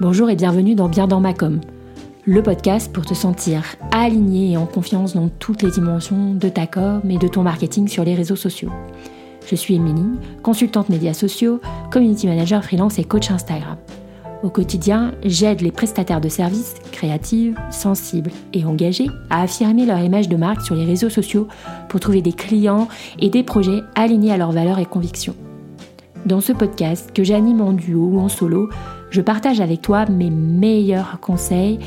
Bonjour et bienvenue dans Bien dans ma com, le podcast pour te sentir aligné et en confiance dans toutes les dimensions de ta com et de ton marketing sur les réseaux sociaux. Je suis Émilie, consultante médias sociaux, community manager freelance et coach Instagram. Au quotidien, j'aide les prestataires de services créatifs, sensibles et engagés à affirmer leur image de marque sur les réseaux sociaux pour trouver des clients et des projets alignés à leurs valeurs et convictions. Dans ce podcast, que j'anime en duo ou en solo, je partage avec toi mes meilleurs conseils,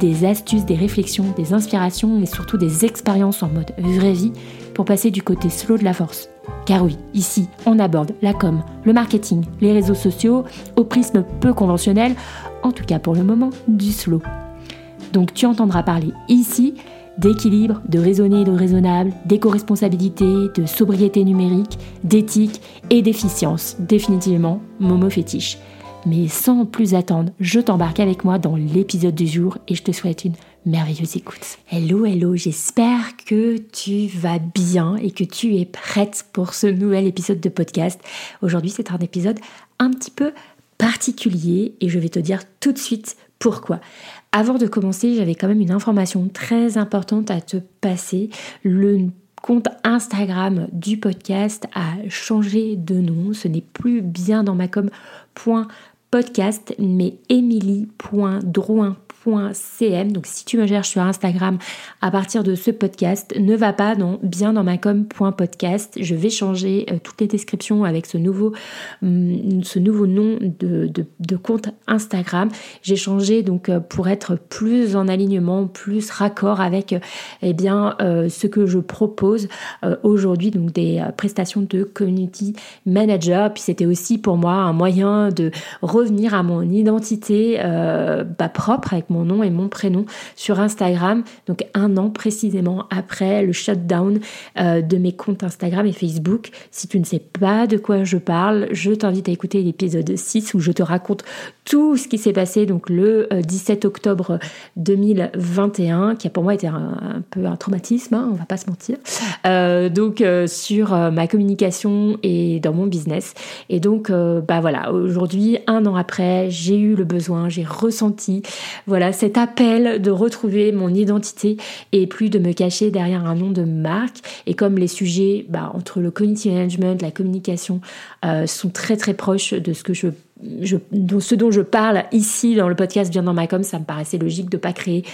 des astuces, des réflexions, des inspirations et surtout des expériences en mode vraie vie pour passer du côté slow de la force. Car oui, ici, on aborde la com, le marketing, les réseaux sociaux au prisme peu conventionnel, en tout cas pour le moment, du slow. Donc tu entendras parler ici d'équilibre, de raisonner et de raisonnable, d'éco-responsabilité, de sobriété numérique, d'éthique et d'efficience. Définitivement, Momo fétiche. Mais sans plus attendre, je t'embarque avec moi dans l'épisode du jour et je te souhaite une merveilleuse écoute. Hello, hello, j'espère que tu vas bien et que tu es prête pour ce nouvel épisode de podcast. Aujourd'hui, c'est un épisode un petit peu particulier et je vais te dire tout de suite pourquoi. Avant de commencer, j'avais quand même une information très importante à te passer. Le compte Instagram du podcast a changé de nom. Ce n'est plus bien dans ma com.podcast, mais emily.drouin cm. Donc si tu me cherches sur Instagram à partir de ce podcast, ne va pas dans bien dans ma com.podcast. Je vais changer euh, toutes les descriptions avec ce nouveau, hum, ce nouveau nom de, de, compte Instagram. J'ai changé donc euh, pour être plus en alignement, plus raccord avec euh, eh bien ce que je propose aujourd'hui, donc des prestations de community manager. Puis c'était aussi pour moi un moyen de revenir à mon identité bah, propre avec mon nom et mon prénom sur Instagram, donc un an précisément après le shutdown euh, de mes comptes Instagram et Facebook. Si tu ne sais pas de quoi je parle, je t'invite à écouter l'épisode 6 où je te raconte tout ce qui s'est passé donc le 17 euh, octobre 2021, qui a pour moi été un, peu un traumatisme, hein, on va pas se mentir, euh, donc sur ma communication et dans mon business. Et donc, bah voilà, aujourd'hui, un an après, j'ai eu le besoin, j'ai ressenti, voilà cet appel de retrouver mon identité et plus de me cacher derrière un nom de marque. Et comme les sujets bah, entre le community management, la communication euh, sont très très proches de ce ce dont je parle ici dans le podcast Bien dans ma com, ça me paraissait logique de ne pas créer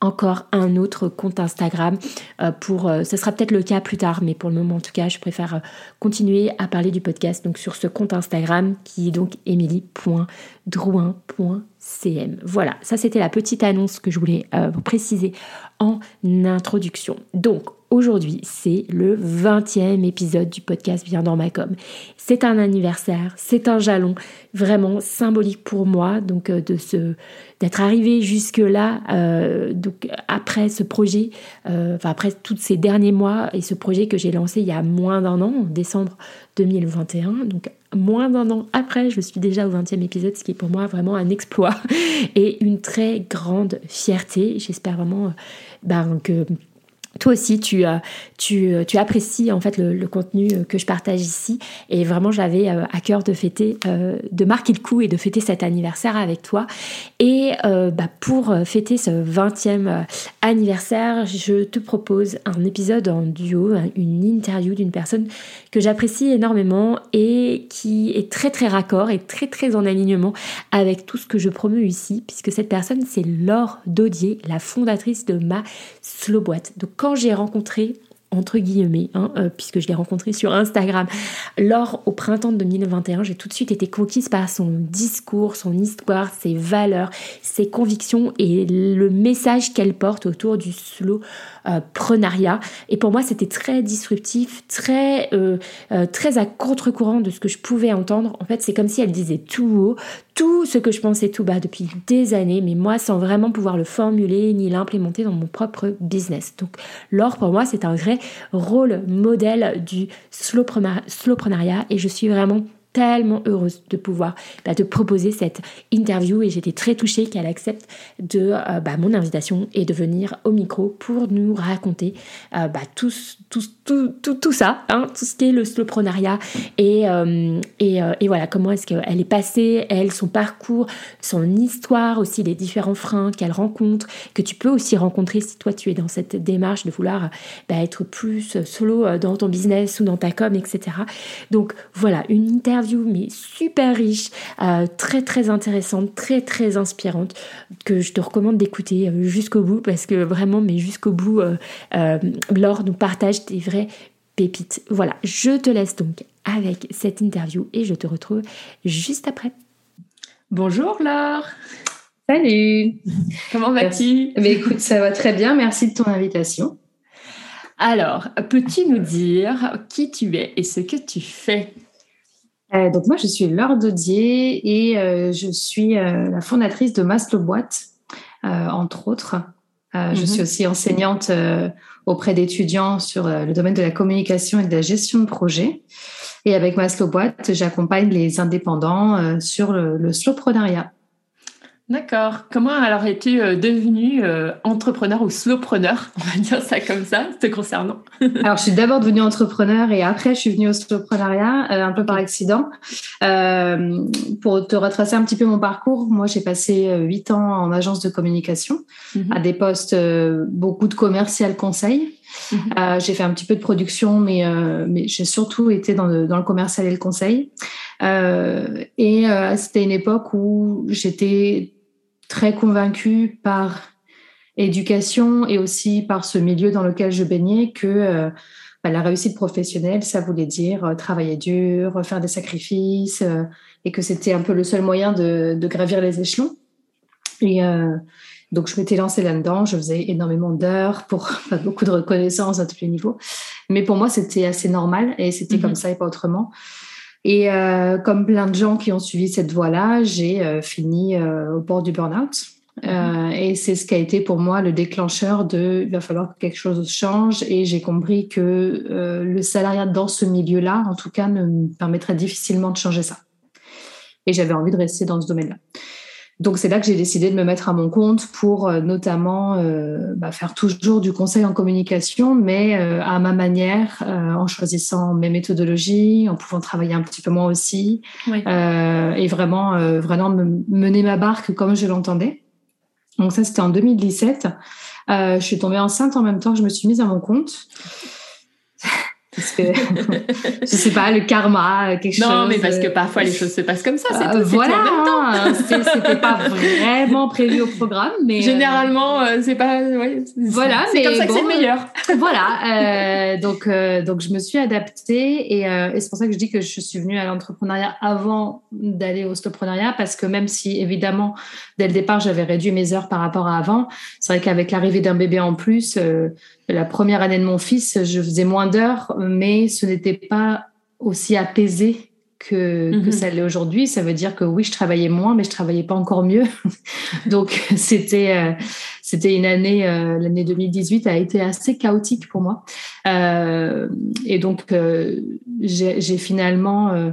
encore un autre compte Instagram euh, pour euh, ce sera peut-être le cas plus tard mais pour le moment en tout cas je préfère continuer à parler du podcast donc sur ce compte Instagram qui est donc emily.drouin.com CM. Voilà, ça c'était la petite annonce que je voulais euh, vous préciser en introduction. Donc aujourd'hui, c'est le 20e épisode du podcast Bien dans ma com. C'est un anniversaire, c'est un jalon vraiment symbolique pour moi, donc euh, de ce d'être arrivé jusque là, euh, donc après ce projet, enfin après tous ces derniers mois et ce projet que j'ai lancé il y a moins d'un an, en décembre 2021, donc moins d'un an après, je suis déjà au 20e épisode, ce qui est pour moi vraiment un exploit et une très grande fierté. J'espère vraiment euh, ben, que toi aussi tu, tu, tu apprécies en fait le, contenu que je partage ici et vraiment j'avais euh, à cœur de fêter, euh, de marquer le coup et de fêter cet anniversaire avec toi. Et euh, bah, pour fêter ce 20e anniversaire, je te propose un épisode en duo, une interview d'une personne que j'apprécie énormément et qui est très très raccord et très très en alignement avec tout ce que je promeux ici puisque cette personne c'est Laure Daudier, la fondatrice de ma Slow Boîte. Donc quand j'ai rencontré entre guillemets, hein, euh, puisque je l'ai rencontré sur Instagram, lors au printemps de 2021, j'ai tout de suite été conquise par son discours, son histoire, ses valeurs, ses convictions et le message qu'elle porte autour du slow euh, prenariat. Et pour moi, c'était très disruptif, très, euh, très à contre-courant de ce que je pouvais entendre. En fait, c'est comme si elle disait tout haut, tout ce que je pensais tout bas depuis des années, mais moi sans vraiment pouvoir le formuler ni l'implémenter dans mon propre business. Donc l'or pour moi c'est un vrai rôle modèle du slowprenariat et je suis vraiment tellement heureuse de pouvoir bah, te proposer cette interview et j'étais très touchée qu'elle accepte de euh, bah, mon invitation et de venir au micro pour nous raconter euh, bah, tout, tout, tout, tout, ça, hein, tout ce qui est le slowprenariat et, euh, et, et, voilà comment est-ce qu'elle est passée, elle, son parcours, son histoire aussi, les différents freins qu'elle rencontre, que tu peux aussi rencontrer si toi tu es dans cette démarche de vouloir être plus solo dans ton business ou dans ta com, etc. Donc voilà, une interview mais super riche, euh, très très intéressante, très très inspirante, que je te recommande d'écouter euh, jusqu'au bout parce que vraiment, mais jusqu'au bout, euh, Laure nous partage des vraies pépites. Voilà, je te laisse donc avec cette interview et je te retrouve juste après. Bonjour Laure Salut Comment vas-tu? Mais écoute, ça va très bien, merci de ton invitation. Alors, peux-tu nous dire qui tu es et ce que tu fais? Euh, donc moi, je suis Laure Dodier et euh, je suis euh, la fondatrice de Maslow Boîte, entre autres. Je mhm. suis aussi enseignante auprès d'étudiants sur le domaine de la communication et de la gestion de projet. Et avec Maslow Boîte, j'accompagne les indépendants sur le, le slowprenariat. D'accord. Comment alors es-tu euh, devenu euh, entrepreneur ou slowpreneur On va dire ça comme ça, te concernant. alors, je suis d'abord devenue entrepreneur et après, je suis venue au slowpreneuriat, euh, un peu par accident. pour te retracer un petit peu mon parcours, moi, j'ai passé huit ans en agence de communication, mhm. à des postes beaucoup de commercial conseil. Mhm. j'ai fait un petit peu de production, mais, mais j'ai surtout été dans le, dans le commercial et le conseil. et c'était une époque où j'étais très convaincue par éducation et aussi par ce milieu dans lequel je baignais que euh, bah, la réussite professionnelle, ça voulait dire euh, travailler dur, faire des sacrifices, euh, et que c'était un peu le seul moyen de, gravir les échelons. Et donc, je m'étais lancée là-dedans. Je faisais énormément d'heures pour beaucoup de reconnaissance à tous les niveaux. Mais pour moi, c'était assez normal et c'était comme mhm. ça et pas autrement. Et euh, comme plein de gens qui ont suivi cette voie-là, j'ai euh, fini euh, au bord du burn-out. Mhm. et c'est ce qui a été pour moi le déclencheur de il va falloir que quelque chose change. Et j'ai compris que le salariat dans ce milieu-là, en tout cas, ne me permettrait difficilement de changer ça. Et j'avais envie de rester dans ce domaine-là. Donc c'est là que j'ai décidé de me mettre à mon compte pour euh, notamment euh, bah, faire toujours du conseil en communication, mais euh, à ma manière, en choisissant mes méthodologies, en pouvant travailler un petit peu moins aussi, et vraiment, vraiment mener ma barque comme je l'entendais. Donc ça, c'était en 2017. je suis tombée enceinte en même temps que je me suis mise à mon compte parce que je sais pas le karma quelque chose non mais parce que parfois les choses se passent comme ça c'est euh, voilà c'était pas vraiment prévu au programme mais euh, généralement euh, c'est pas voilà c'est comme ça que c'est le meilleur. voilà donc donc je me suis adaptée et, et c'est pour ça que je dis que je suis venue à l'entrepreneuriat avant d'aller au stoppreneuriat parce que même si évidemment dès le départ j'avais réduit mes heures par rapport à avant c'est vrai qu'avec l'arrivée d'un bébé en plus la première année de mon fils, je faisais moins d'heures, mais ce n'était pas aussi apaisé que, que mhm. ça l'est aujourd'hui. Ça veut dire que oui, je travaillais moins, mais je travaillais pas encore mieux. Donc c'était euh, c'était une année, euh, l'année 2018 a été assez chaotique pour moi. Euh, et donc j'ai finalement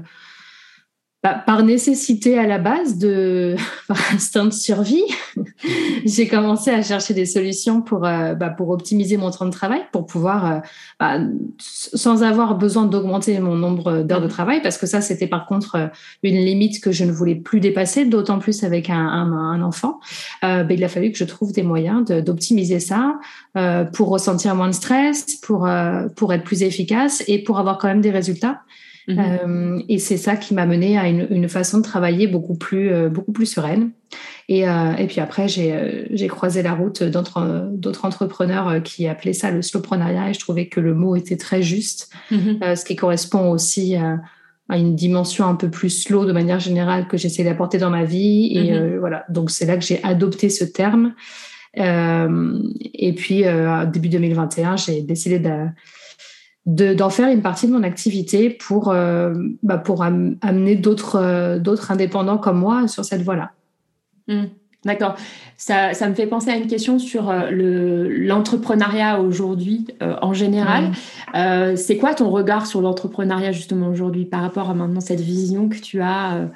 bah, par nécessité à la base, de, par instinct de survie, j'ai commencé à chercher des solutions pour, euh, bah, pour optimiser mon temps de travail, pour pouvoir, euh, bah, sans avoir besoin d'augmenter mon nombre d'heures de travail, parce que ça, c'était par contre euh, une limite que je ne voulais plus dépasser, d'autant plus avec un, un, enfant. Euh, il a fallu que je trouve des moyens d'optimiser ça pour ressentir moins de stress, pour, pour être plus efficace et pour avoir quand même des résultats. Mhm. Euh, et c'est ça qui m'a mené à une, une, façon de travailler beaucoup plus, euh, beaucoup plus sereine. Et, euh, et puis après, j'ai, j'ai croisé la route d'autres, entrepreneurs qui appelaient ça le slowprenariat et je trouvais que le mot était très juste, mhm. ce qui correspond aussi à, à, une dimension un peu plus slow de manière générale que j'essaie d'apporter dans ma vie. Et mhm. voilà, donc c'est là que j'ai adopté ce terme. et puis, début 2021, j'ai décidé de d'en faire une partie de mon activité pour, euh, bah pour amener d'autres euh, d'autres indépendants comme moi sur cette voie-là. Mmh. D'accord. Ça, ça, me fait penser à une question sur euh, le, l'entrepreneuriat aujourd'hui en général. Euh, c'est quoi ton regard sur l'entrepreneuriat justement aujourd'hui par rapport à maintenant cette vision que tu as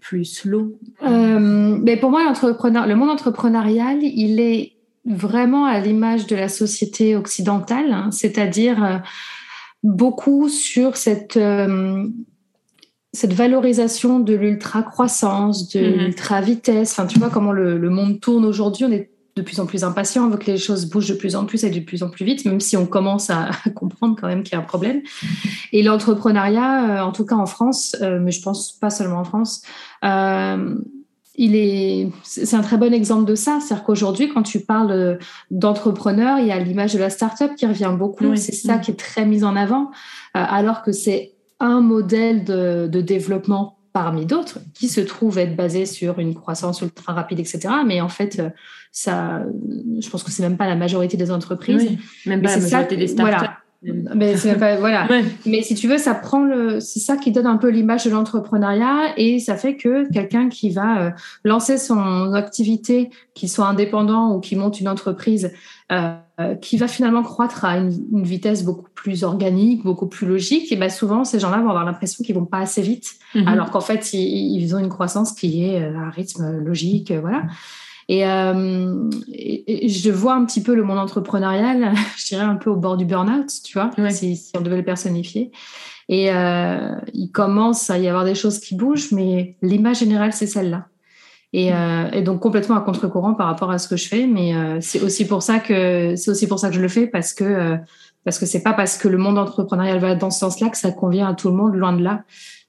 plus slow? Mais Pour moi, le monde entrepreneurial, il est vraiment à l'image de la société occidentale, hein, c'est-à-dire beaucoup sur cette cette valorisation de l'ultra-croissance, de mhm. l'ultra-vitesse, enfin, tu vois comment le, monde tourne aujourd'hui, on est de plus en plus impatient, on veut que les choses bougent de plus en plus et de plus en plus vite, même si on commence à, comprendre quand même qu'il y a un problème. Et l'entrepreneuriat, euh, en tout cas en France, euh, mais je pense pas seulement en France, euh, il est, c'est un très bon exemple de ça. C'est-à-dire qu'aujourd'hui, quand tu parles d'entrepreneur, il y a l'image de la start-up qui revient beaucoup. C'est ça qui est très mis en avant, alors que c'est un modèle de, développement parmi d'autres qui se trouve être basé sur une croissance ultra rapide, etc. Mais en fait, ça, je pense que c'est même pas la majorité des entreprises. même pas la majorité des startups. Mais voilà. Mais si tu veux, ça prend le, c'est ça qui donne un peu l'image de l'entrepreneuriat et ça fait que quelqu'un qui va euh, lancer son activité, qu'il soit indépendant ou qui monte une entreprise, euh, qui va finalement croître à une, vitesse beaucoup plus organique, beaucoup plus logique, et ben souvent ces gens-là vont avoir l'impression qu'ils vont pas assez vite, mhm. alors qu'en fait ils, ont une croissance qui est euh, à un rythme logique, voilà. Euh, et, je vois un petit peu le monde entrepreneurial, je dirais un peu au bord du burn-out, tu vois, si, on devait le personnifier. Et euh, il commence à y avoir des choses qui bougent, mais l'image générale, c'est celle-là. Et, euh, et, donc complètement à contre-courant par rapport à ce que je fais, mais c'est aussi pour ça que c'est aussi pour ça que je le fais parce que parce que c'est pas parce que le monde entrepreneurial va dans ce sens-là que ça convient à tout le monde, loin de là.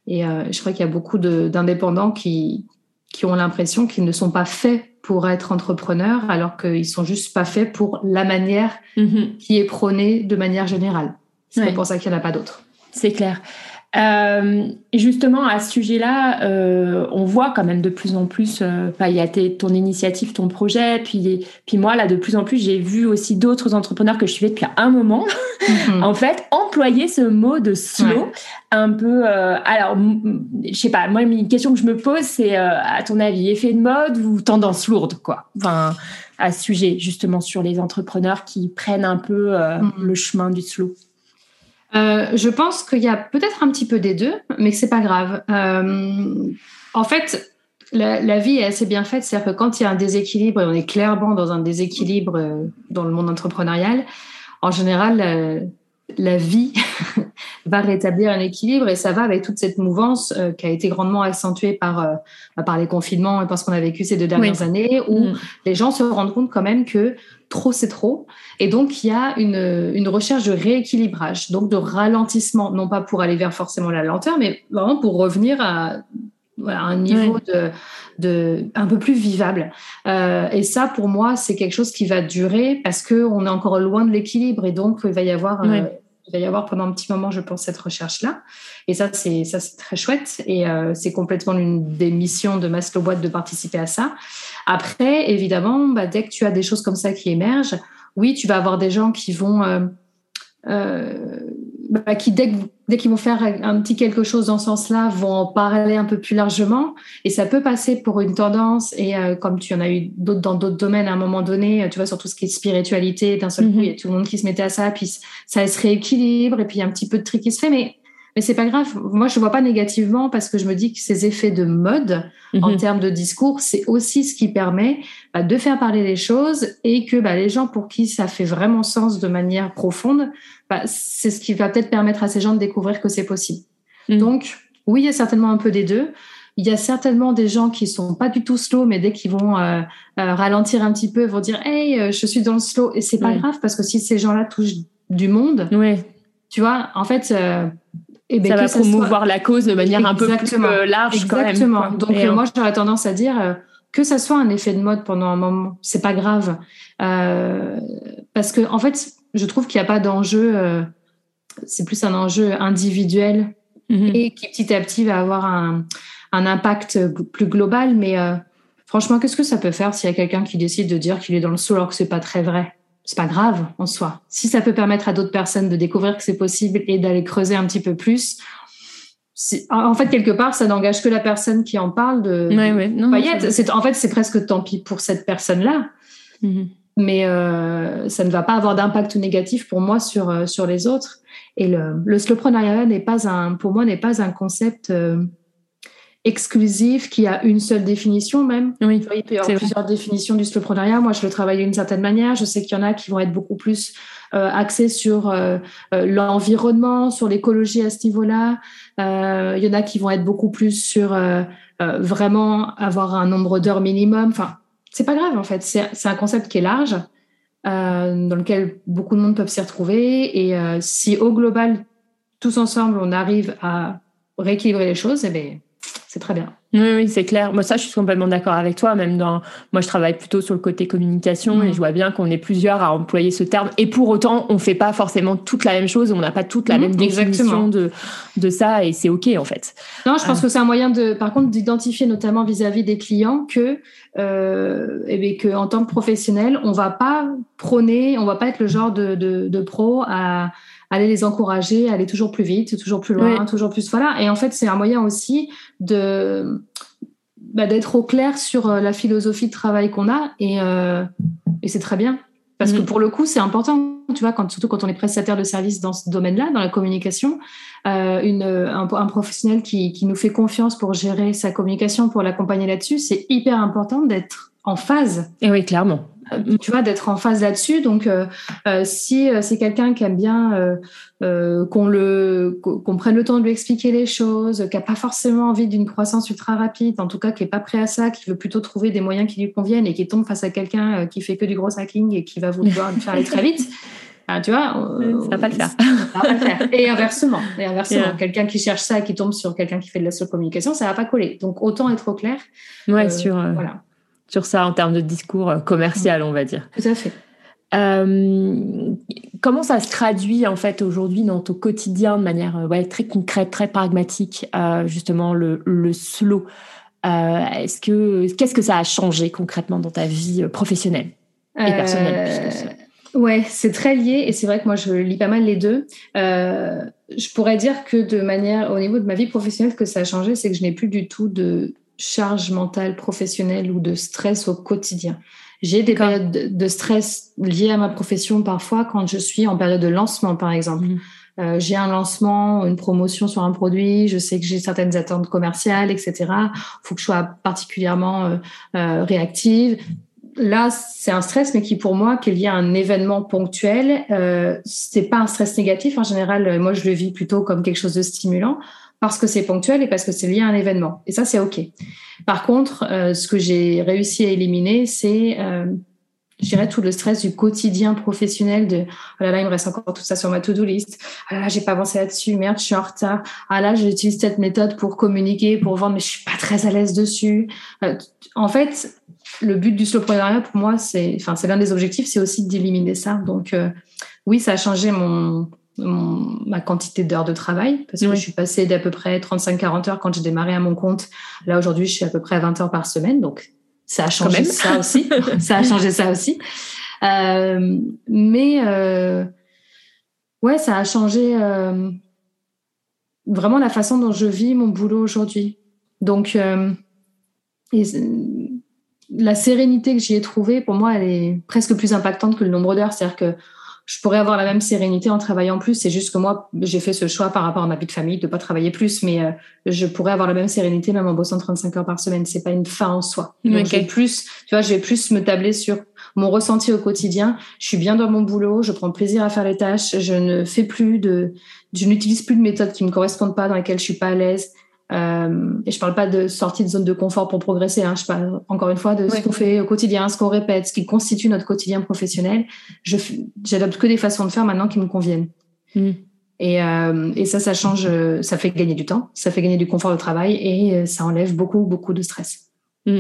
Et je crois qu'il y a beaucoup d'indépendants qui qui ont l'impression qu'ils ne sont pas faits pour être entrepreneurs, alors qu'ils sont juste pas faits pour la manière mm-hmm. qui est prônée de manière générale. C'est pour ça qu'il n'y en a pas d'autres. C'est clair. Euh, justement, à ce sujet-là, euh, on voit quand même de plus en plus, euh, il y a ton initiative, ton projet, puis, puis moi, là, de plus en plus, j'ai vu aussi d'autres entrepreneurs que je suivais depuis un moment, mhm. en fait, employer ce mot de slow un peu. Euh, alors, je sais pas, moi, une question que je me pose, c'est, à ton avis, effet de mode ou tendance lourde, quoi? Enfin, à ce sujet, justement, sur les entrepreneurs qui prennent un peu mhm. le chemin du slow. Euh, je pense qu'il y a peut-être un petit peu des deux, mais que c'est pas grave. Euh, en fait, la, vie est assez bien faite, c'est-à-dire que quand il y a un déséquilibre, et on est clairement dans un déséquilibre euh, dans le monde entrepreneurial, en général, la vie va rétablir un équilibre et ça va avec toute cette mouvance euh, qui a été grandement accentuée par, euh, par les confinements et par ce qu'on a vécu ces deux dernières années où mm. les gens se rendent compte quand même que trop c'est trop et donc il y a une, une recherche de rééquilibrage, donc de ralentissement, non pas pour aller vers forcément la lenteur, mais vraiment pour revenir à voilà, un niveau de, de, un peu plus vivable. Euh, et ça, pour moi, c'est quelque chose qui va durer parce qu'on est encore loin de l'équilibre et donc il va y avoir euh, il va y avoir pendant un petit moment, je pense, cette recherche-là. Et ça, c'est ça, c'est très chouette. Et euh, c'est complètement l'une des missions de Maslow Boîte de participer à ça. Après, évidemment, bah, dès que tu as des choses comme ça qui émergent, oui, tu vas avoir des gens qui vont bah, qui dès, dès qu'ils vont faire un petit quelque chose dans ce sens-là, vont en parler un peu plus largement. Et ça peut passer pour une tendance. Et euh, comme tu en as eu d'autres dans d'autres domaines à un moment donné, tu vois, sur tout ce qui est spiritualité, d'un seul coup, mhm. il y a tout le monde qui se mettait à ça, puis ça se rééquilibre, et puis il y a un petit peu de tri qui se fait. Mais mais c'est pas grave. Moi, je vois pas négativement parce que je me dis que ces effets de mode en mhm. termes de discours, c'est aussi ce qui permet bah, de faire parler les choses et que bah, les gens pour qui ça fait vraiment sens de manière profonde, bah, c'est ce qui va peut-être permettre à ces gens de découvrir que c'est possible. Mhm. Donc, oui, il y a certainement un peu des deux. Il y a certainement des gens qui sont pas du tout slow, mais dès qu'ils vont euh, euh, ralentir un petit peu, vont dire Hey, euh, je suis dans le slow. Et c'est pas grave parce que si ces gens-là touchent du monde, tu vois, en fait, et ben, ça va promouvoir la cause de manière un peu plus euh, large Exactement. quand même. Donc euh, moi j'aurais tendance à dire euh, que ça soit un effet de mode pendant un moment, c'est pas grave, parce que en fait je trouve qu'il n'y a pas d'enjeu, c'est plus un enjeu individuel mhm. et qui petit à petit va avoir un, un impact plus global. Mais franchement, qu'est-ce que ça peut faire s'il y a quelqu'un qui décide de dire qu'il est dans le saut alors que c'est pas très vrai? C'est pas grave en soi. Si ça peut permettre à d'autres personnes de découvrir que c'est possible et d'aller creuser un petit peu plus, en fait, quelque part, ça n'engage que la personne qui en parle de, ouais, c'est, en fait, c'est presque tant pis pour cette personne-là. Mm-hmm. Mais euh, ça ne va pas avoir d'impact négatif pour moi sur, euh, sur les autres. Et le, le n'est pas un, pour moi, n'est pas un concept euh, exclusif qui a une seule définition même. Oui, il peut y avoir plusieurs définitions du slowprenariat. Moi, je le travaille d'une certaine manière. Je sais qu'il y en a qui vont être beaucoup plus euh, axés sur euh, l'environnement, sur l'écologie à ce niveau-là. il y en a qui vont être beaucoup plus sur vraiment avoir un nombre d'heures minimum. Enfin, c'est pas grave en fait. C'est un concept qui est large, euh, dans lequel beaucoup de monde peuvent s'y retrouver. Et euh, si au global, tous ensemble, on arrive à rééquilibrer les choses, eh bien, c'est très bien. Oui, oui c'est clair. Moi, ça, je suis complètement d'accord avec toi. Même dans, moi, je travaille plutôt sur le côté communication et mm. je vois bien qu'on est plusieurs à employer ce terme. Et pour autant, on fait pas forcément toute la même chose. On n'a pas toute la mm, même définition de, de ça et c'est OK, en fait. Non, je pense euh. que c'est un moyen de, par contre, d'identifier notamment vis-à-vis des clients que, euh, eh bien, que en tant que professionnel, on va pas prôner, on va pas être le genre de, de, de pro à, aller les encourager, aller toujours plus vite, toujours plus loin, toujours plus voilà. Et en fait, c'est un moyen aussi de bah, d'être au clair sur euh, la philosophie de travail qu'on a et, euh, et c'est très bien parce que mm. pour le coup, c'est important, tu vois, quand, surtout quand on est prestataire de service dans ce domaine-là, dans la communication, euh, une, un, un, professionnel qui, qui nous fait confiance pour gérer sa communication, pour l'accompagner là-dessus, c'est hyper important d'être en phase. Et oui, clairement. Euh, tu vois, d'être en phase là-dessus. Donc, euh, euh si euh, c'est quelqu'un qui aime bien euh, qu'on le qu'on prenne le temps de lui expliquer les choses, qui a pas forcément envie d'une croissance ultra rapide, en tout cas qui est pas prêt à ça, qui veut plutôt trouver des moyens qui lui conviennent et qui tombe face à quelqu'un qui fait que du gros hacking et qui va vouloir lui faire aller très vite. Ah, tu vois, ça va pas le faire. Ça va pas le faire. Et inversement, et inversement, quelqu'un qui cherche ça et qui tombe sur quelqu'un qui fait de la communication, ça va pas coller. Donc autant être au clair. Ouais, sur. Voilà sur ça en termes de discours euh, commercial, on va dire. Tout à fait. Euh, comment ça se traduit en fait aujourd'hui dans ton quotidien de manière euh, ouais, très concrète, très pragmatique, justement le, le slow? Est-ce que qu'est-ce que ça a changé concrètement dans ta vie professionnelle et personnelle Ouais, c'est très lié et c'est vrai que moi je lis pas mal les deux. je pourrais dire que de manière au niveau de ma vie professionnelle, ce que ça a changé, c'est que je n'ai plus du tout de charge mentale professionnelle ou de stress au quotidien. J'ai des périodes de stress liées à ma profession parfois quand je suis en période de lancement, par exemple. Mhm. Euh, j'ai un lancement, une promotion sur un produit, je sais que j'ai certaines attentes commerciales, etc. Il faut que je sois particulièrement euh, euh, réactive. Là, c'est un stress, mais qui pour moi, qui est lié à un événement ponctuel, euh, c'est pas un stress négatif. En général, moi, je le vis plutôt comme quelque chose de stimulant parce que c'est ponctuel et parce que c'est lié à un événement. Et ça, c'est OK. Par contre, euh, ce que j'ai réussi à éliminer, c'est, euh, je dirais, tout le stress du quotidien professionnel de, oh là là, il me reste encore tout ça sur ma to-do list. Oh là là, j'ai pas avancé là-dessus. Merde, je suis en retard. Ah là, j'utilise cette méthode pour communiquer, pour vendre, mais je suis pas très à l'aise dessus. Euh, en fait, le but du slowpreneuriat, pour moi, c'est, enfin, c'est l'un des objectifs, c'est aussi d'éliminer ça. Donc, euh, oui, ça a changé mon, ma quantité d'heures de travail parce que je suis passée d'à peu près 35-40 heures quand j'ai démarré à mon compte. Là, aujourd'hui, je suis à peu près à 20 heures par semaine. Donc, ça a changé ça aussi. ça a changé ça aussi. Euh, mais, euh, ouais, ça a changé euh, vraiment la façon dont je vis mon boulot aujourd'hui. Donc, la sérénité que j'y ai trouvée, pour moi, elle est presque plus impactante que le nombre d'heures. C'est-à-dire que je pourrais avoir la même sérénité en travaillant plus. C'est juste que moi, j'ai fait ce choix par rapport à ma vie de famille de pas travailler plus, mais euh, je pourrais avoir la même sérénité même en bossant 35 heures par semaine. C'est pas une fin en soi. Donc, plus, tu vois, je vais plus me tabler sur mon ressenti au quotidien. Je suis bien dans mon boulot, je prends plaisir à faire les tâches, je ne fais plus de, je n'utilise plus de méthodes qui me correspondent pas, dans lesquelles je suis pas à l'aise. Euh, et je parle pas de sortie de zone de confort pour progresser. Hein. Je parle encore une fois de ce qu'on fait au quotidien, ce qu'on répète, ce qui constitue notre quotidien professionnel. Je j'adopte que des façons de faire maintenant qui me conviennent. Mm. Et, euh, et ça, ça change, ça fait gagner du temps, ça fait gagner du confort de travail et euh, ça enlève beaucoup, beaucoup de stress. Mm.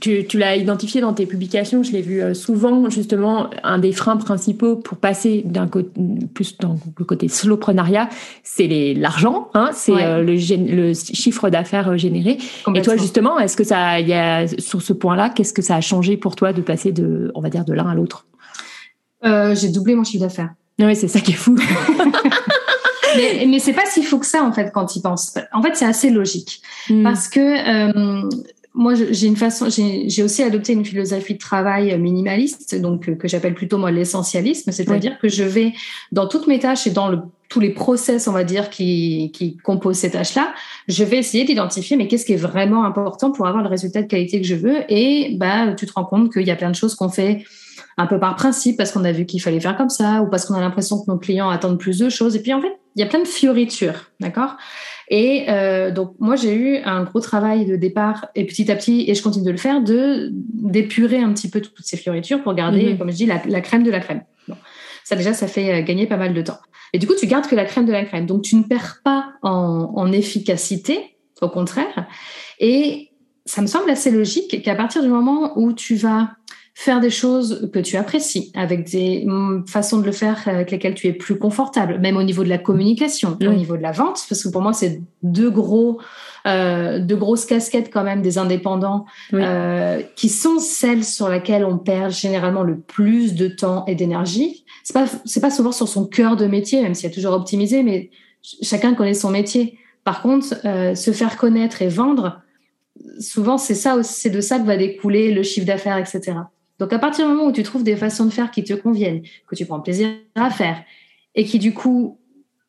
Tu, tu l'as identifié dans tes publications, je l'ai vu euh, souvent, justement, un des freins principaux pour passer d'un côté, plus dans le côté slowprenariat, c'est l'argent, hein, c'est euh, le, le, chiffre d'affaires euh, généré. Et toi, justement, est-ce que ça, y a, sur ce point-là, qu'est-ce que ça a changé pour toi de passer de, on va dire, de l'un à l'autre? Euh, J'ai doublé mon chiffre d'affaires. Oui, c'est ça qui est fou. mais, mais c'est pas si fou que ça en fait quand il pense. En fait, c'est assez logique mm. parce que euh, moi, j'ai une façon, j'ai aussi adopté une philosophie de travail minimaliste, donc euh, que j'appelle plutôt moi l'essentialisme, c'est-à-dire que je vais dans toutes mes tâches et dans le, tous les process, on va dire, qui, qui composent ces tâches-là, je vais essayer d'identifier mais qu'est-ce qui est vraiment important pour avoir le résultat de qualité que je veux? Et bah, tu te rends compte qu'il y a plein de choses qu'on fait un peu par principe parce qu'on a vu qu'il fallait faire comme ça ou parce qu'on a l'impression que nos clients attendent plus de choses. Et puis en fait, il y a plein de fioritures, d'accord? Et euh, donc moi j'ai eu un gros travail de départ et petit à petit et je continue de le faire de d'épurer un petit peu toutes ces fioritures pour garder, mhm. comme je dis, la, crème de la crème. Ça déjà ça fait euh, gagner pas mal de temps. Et du coup tu gardes que la crème de la crème, donc tu ne perds pas en, en efficacité, au contraire. Et ça me semble assez logique qu'à partir du moment où tu vas faire des choses que tu apprécies, avec des mm, façons de le faire avec lesquelles tu es plus confortable, même au niveau de la communication, au niveau de la vente, parce que pour moi, c'est deux gros, euh, deux grosses casquettes quand même des indépendants, euh, qui sont celles sur lesquelles on perd généralement le plus de temps et d'énergie. C'est pas, c'est pas souvent sur son cœur de métier, même s'il y a toujours optimisé, mais chacun connaît son métier. Par contre, euh, se faire connaître et vendre, souvent c'est ça, c'est de ça que va découler le chiffre d'affaires, etc. Donc à partir du moment où tu trouves des façons de faire qui te conviennent, que tu prends plaisir à faire et qui du coup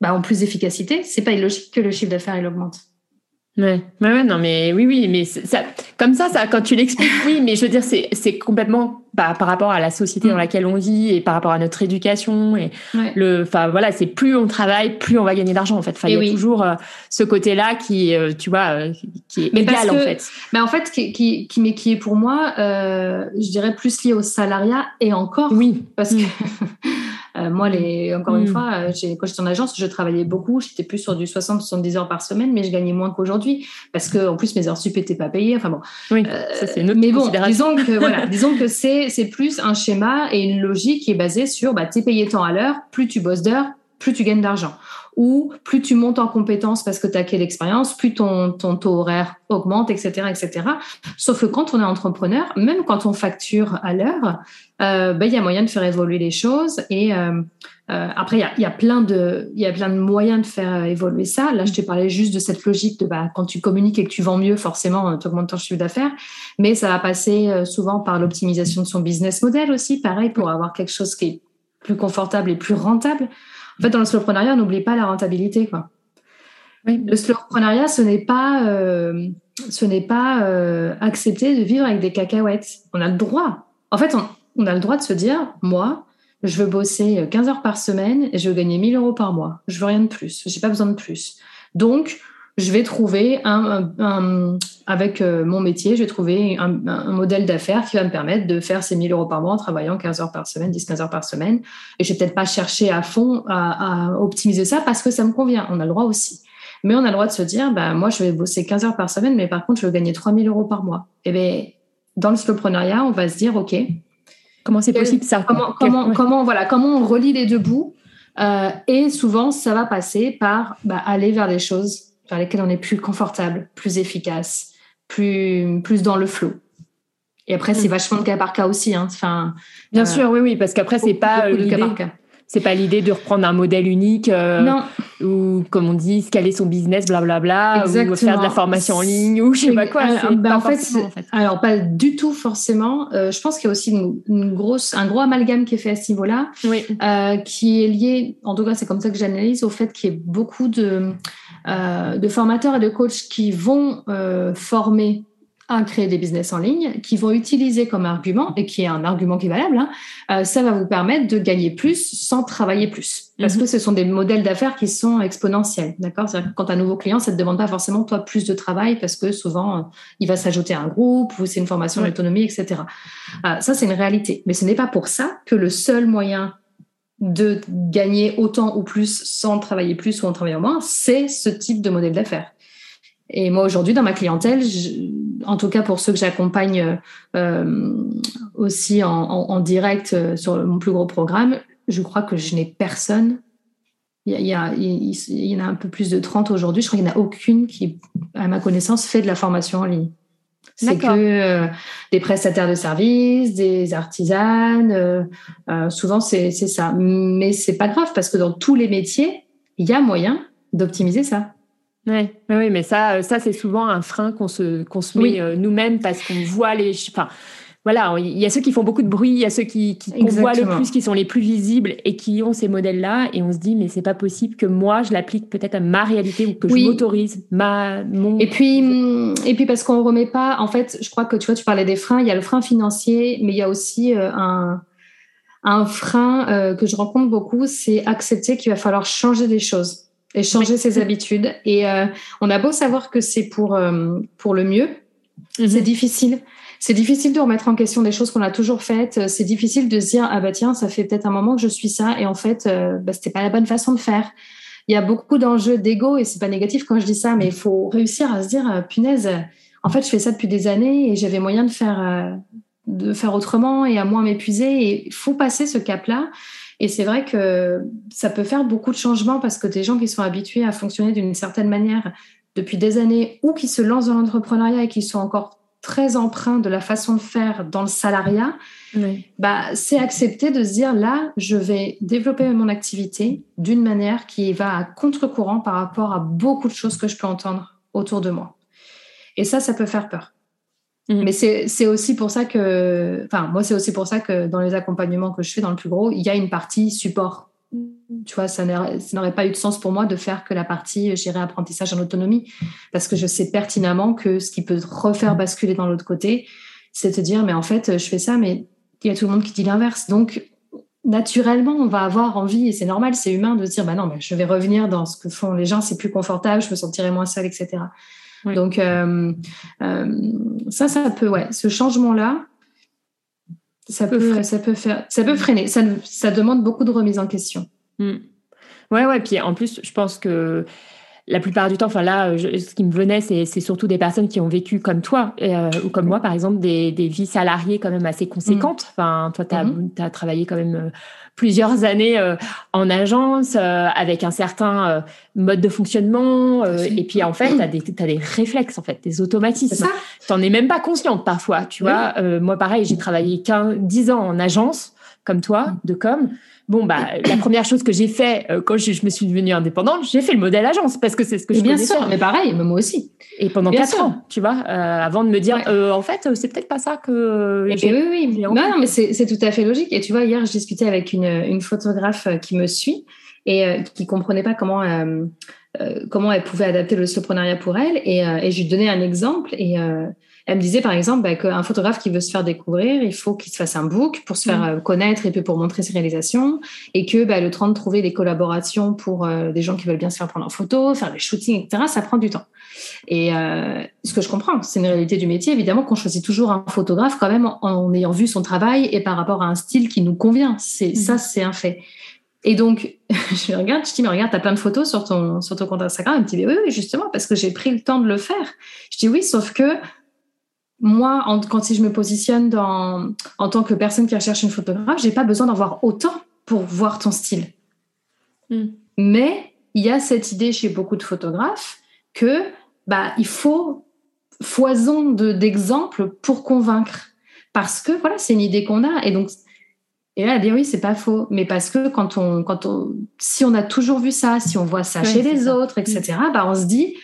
bah, ont plus d'efficacité, c'est pas illogique que le chiffre d'affaires augmente. Ouais, ouais, non, mais oui, oui, mais ça, comme ça, ça, quand tu l'expliques, oui, mais je veux dire, c'est, c'est complètement bah, par rapport à la société dans mm. laquelle on vit et par rapport à notre éducation et le, enfin voilà, c'est plus on travaille, plus on va gagner d'argent en fait. Enfin, il y a toujours euh, ce côté-là qui, euh, tu vois, euh, qui est égal en fait. Mais en fait, qui, qui, qui, mais qui est pour moi, je dirais plus lié au salariat et encore. Oui. Parce mm. que Euh, moi, les, encore une mm. fois, euh, quand j'étais en agence, je travaillais beaucoup. J'étais plus sur du 60-70 heures par semaine, mais je gagnais moins qu'aujourd'hui parce que, en plus, mes heures sup n'étaient pas payées. Enfin bon. Oui, euh, ça c'est Mais bon, disons que voilà, disons que c'est c'est plus un schéma et une logique qui est basée sur, bah, t'es payé tant à l'heure, plus tu bosses d'heures, plus tu gagnes d'argent ou plus tu montes en compétences parce que tu as quelle expérience, plus ton, ton taux horaire augmente, etc., etc. Sauf que quand on est entrepreneur, même quand on facture à l'heure, euh, ben, il y a moyen de faire évoluer les choses. Et euh, euh, après, il y a, plein de, y a plein de moyens de faire évoluer ça. Là, je te parlais juste de cette logique de bah, quand tu communiques et que tu vends mieux, forcément, tu augmentes ton chiffre d'affaires. Mais ça va passer souvent par l'optimisation de son business model aussi, pareil, pour avoir quelque chose qui est plus confortable et plus rentable. En fait, dans le slowpreneuriat, n'oublie pas la rentabilité. Quoi. Le slowpreneuriat, ce n'est pas, euh, ce n'est pas euh, accepter de vivre avec des cacahuètes. On a le droit. En fait, on, a le droit de se dire, moi, je veux bosser 15 heures par semaine et je veux gagner 1000 euros par mois. Je veux rien de plus. J'ai pas besoin de plus. Donc, je vais trouver un, avec euh, mon métier, je vais trouver un, modèle d'affaires qui va me permettre de faire ces 1000 euros par mois en travaillant 15 heures par semaine, 10-15 heures par semaine. Et je vais peut-être pas chercher à fond à, optimiser ça parce que ça me convient. On a le droit aussi. Mais on a le droit de se dire, bah, moi, je vais bosser 15 heures par semaine, mais par contre, je veux gagner 3000 euros par mois. Et eh bien, dans le slowpreneuriat, on va se dire, OK. Comment c'est possible ça? comment, comment, comment, voilà, comment on relie les deux bouts euh, Et souvent, ça va passer par bah, aller vers des choses vers lesquels on est plus confortable, plus efficace, plus, plus dans le flow. Et après, c'est hmm. vachement de cas par cas aussi. Hein. Enfin, Bien euh, sûr, oui, oui, parce qu'après, c'est pas l'idée. C'est pas l'idée de reprendre un modèle unique euh, ou, comme on dit, scaler son business, blablabla, ou faire de la formation en ligne ou je sais pas quoi. Ben, en, fait, alors pas du tout forcément. Euh, je pense qu'il y a aussi une, grosse, un gros amalgame qui est fait à ce niveau-là, oui. qui est lié, en tout cas, c'est comme ça que j'analyse, au fait qu'il y ait beaucoup de euh, de formateurs et de coachs qui vont euh, former à créer des business en ligne, qui vont utiliser comme argument, et qui est un argument qui est valable, hein, euh, ça va vous permettre de gagner plus sans travailler plus. Parce mhm. que ce sont des modèles d'affaires qui sont exponentiels. D'accord? Quand un nouveau client, ça ne te demande pas forcément, toi, plus de travail, parce que souvent, il va s'ajouter à un groupe, ou c'est une formation d'autonomie, etc. ça, c'est une réalité. Mais ce n'est pas pour ça que le seul moyen de gagner autant ou plus sans travailler plus ou en travaillant moins, c'est ce type de modèle d'affaires. Et moi aujourd'hui dans ma clientèle, en tout cas pour ceux que j'accompagne euh, aussi en, direct euh, sur mon plus gros programme, je crois que je n'ai personne. Il y, a, il y, en a un peu plus de 30 aujourd'hui. Je crois qu'il n'y en a aucune qui, à ma connaissance, fait de la formation en ligne. C'est que euh, des prestataires de services, des artisanes, euh, euh, souvent c'est ça. Mais c'est pas grave parce que dans tous les métiers, il y a moyen d'optimiser ça. Ouais, oui, mais ça, ça c'est souvent un frein qu'on se, qu'on se met nous-mêmes parce qu'on voit les. Enfin, voilà, il y a ceux qui font beaucoup de bruit, il y a ceux qui, qui voit le plus, qui sont les plus visibles et qui ont ces modèles-là. Et on se dit, mais c'est pas possible que moi, je l'applique peut-être à ma réalité ou que je m'autorise ma, mon. Et puis, mm, et puis parce qu'on remet pas, en fait, je crois que tu vois, tu parlais des freins, il y a le frein financier, mais il y a aussi euh, un, un frein euh, que je rencontre beaucoup, c'est accepter qu'il va falloir changer des choses et changer ses habitudes. Et euh, on a beau savoir que c'est pour, pour le mieux, mm-hmm. c'est difficile c'est difficile de remettre en question des choses qu'on a toujours faites. C'est difficile de se dire ah bah tiens ça fait peut-être un moment que je suis ça et en fait euh, bah, c'était pas la bonne façon de faire. Il y a beaucoup d'enjeux d'ego et c'est pas négatif quand je dis ça, mais il faut réussir à se dire euh, punaise. En fait, je fais ça depuis des années et j'avais moyen de faire euh, de faire autrement et à moins m'épuiser. Et il faut passer ce cap-là. Et c'est vrai que ça peut faire beaucoup de changements parce que des gens qui sont habitués à fonctionner d'une certaine manière depuis des années ou qui se lancent dans l'entrepreneuriat et qui sont encore très empreint de la façon de faire dans le salariat, bah, c'est accepter de se dire là, je vais développer mon activité d'une manière qui va à contre-courant par rapport à beaucoup de choses que je peux entendre autour de moi. Et ça, ça peut faire peur. Mm. Mais c'est aussi pour ça que, enfin, moi, c'est aussi pour ça que dans les accompagnements que je fais dans le plus gros, il y a une partie support tu vois, ça n'aurait pas eu de sens pour moi de faire que la partie gérer apprentissage en autonomie, parce que je sais pertinemment que ce qui peut refaire basculer dans l'autre côté, c'est de dire, mais en fait, je fais ça, mais il y a tout le monde qui dit l'inverse. Donc, naturellement, on va avoir envie, et c'est normal, c'est humain, de se dire, bah non, mais je vais revenir dans ce que font les gens, c'est plus confortable, je me sentirai moins seule, etc. Donc, euh, euh, ça, ça peut, ouais, ce changement-là, ça peut, ça peut faire, ça peut freiner. Ça, ça demande beaucoup de remise en question. Hmm. Ouais, ouais. Puis en plus, je pense que la plupart du temps, enfin là, ce qui me venait, c'est surtout des personnes qui ont vécu comme toi euh, ou comme moi, par exemple, des, des, vies salariées quand même assez conséquentes. Hmm. Enfin, toi, tu as, hmm. as, travaillé quand même euh, plusieurs années euh, en agence euh, avec un certain euh, mode de fonctionnement et puis en fait tu as des as des réflexes en fait des automatismes. Tu n'en es même pas consciente parfois tu vois. Moi pareil j'ai travaillé 15 10 ans en agence comme toi mm. de com Bon, bah, la première chose que j'ai fait euh, quand je, me suis devenue indépendante, j'ai fait le modèle agence parce que c'est ce que je bien sûr, mais pareil, moi aussi. Et pendant quatre ans, tu vois, euh, avant de me dire, euh, en fait, c'est peut-être pas ça que. Eh ben oui, oui. Non, non, mais c'est tout à fait logique. Et tu vois, hier, je discutais avec une, une photographe qui me suit et qui comprenait pas comment. comment elle pouvait adapter le soloprenariat pour elle et, et je lui donnais un exemple et elle me disait par exemple bah, qu'un photographe qui veut se faire découvrir, il faut qu'il se fasse un book pour se faire mm. euh, connaître et puis pour montrer ses réalisations, et que bah, le temps de trouver des collaborations pour euh, des gens qui veulent bien se faire prendre en photo, faire des shootings, etc., ça prend du temps. Et euh, ce que je comprends, c'est une réalité du métier, évidemment qu'on choisit toujours un photographe quand même en, ayant vu son travail et par rapport à un style qui nous convient. C'est mm. ça, c'est un fait. Et donc, je regarde, je dis, mais regarde, tu as plein de photos sur ton, sur ton compte Instagram. Elle me dit, oui, oui, justement, parce que j'ai pris le temps de le faire. Je dis, oui, sauf que moi, quand si je me positionne dans, en tant que personne qui recherche une photographe, j'ai pas besoin d'en voir autant pour voir ton style. Hmm. Mais il y a cette idée chez beaucoup de photographes que bah il faut foison d'exemples pour convaincre parce que voilà c'est une idée qu'on a et donc et là, elle dit oui, c'est pas faux, mais parce que quand on, quand on, si on a toujours vu ça, si on voit ça chez les autres, etc., hmm. bah on se dit,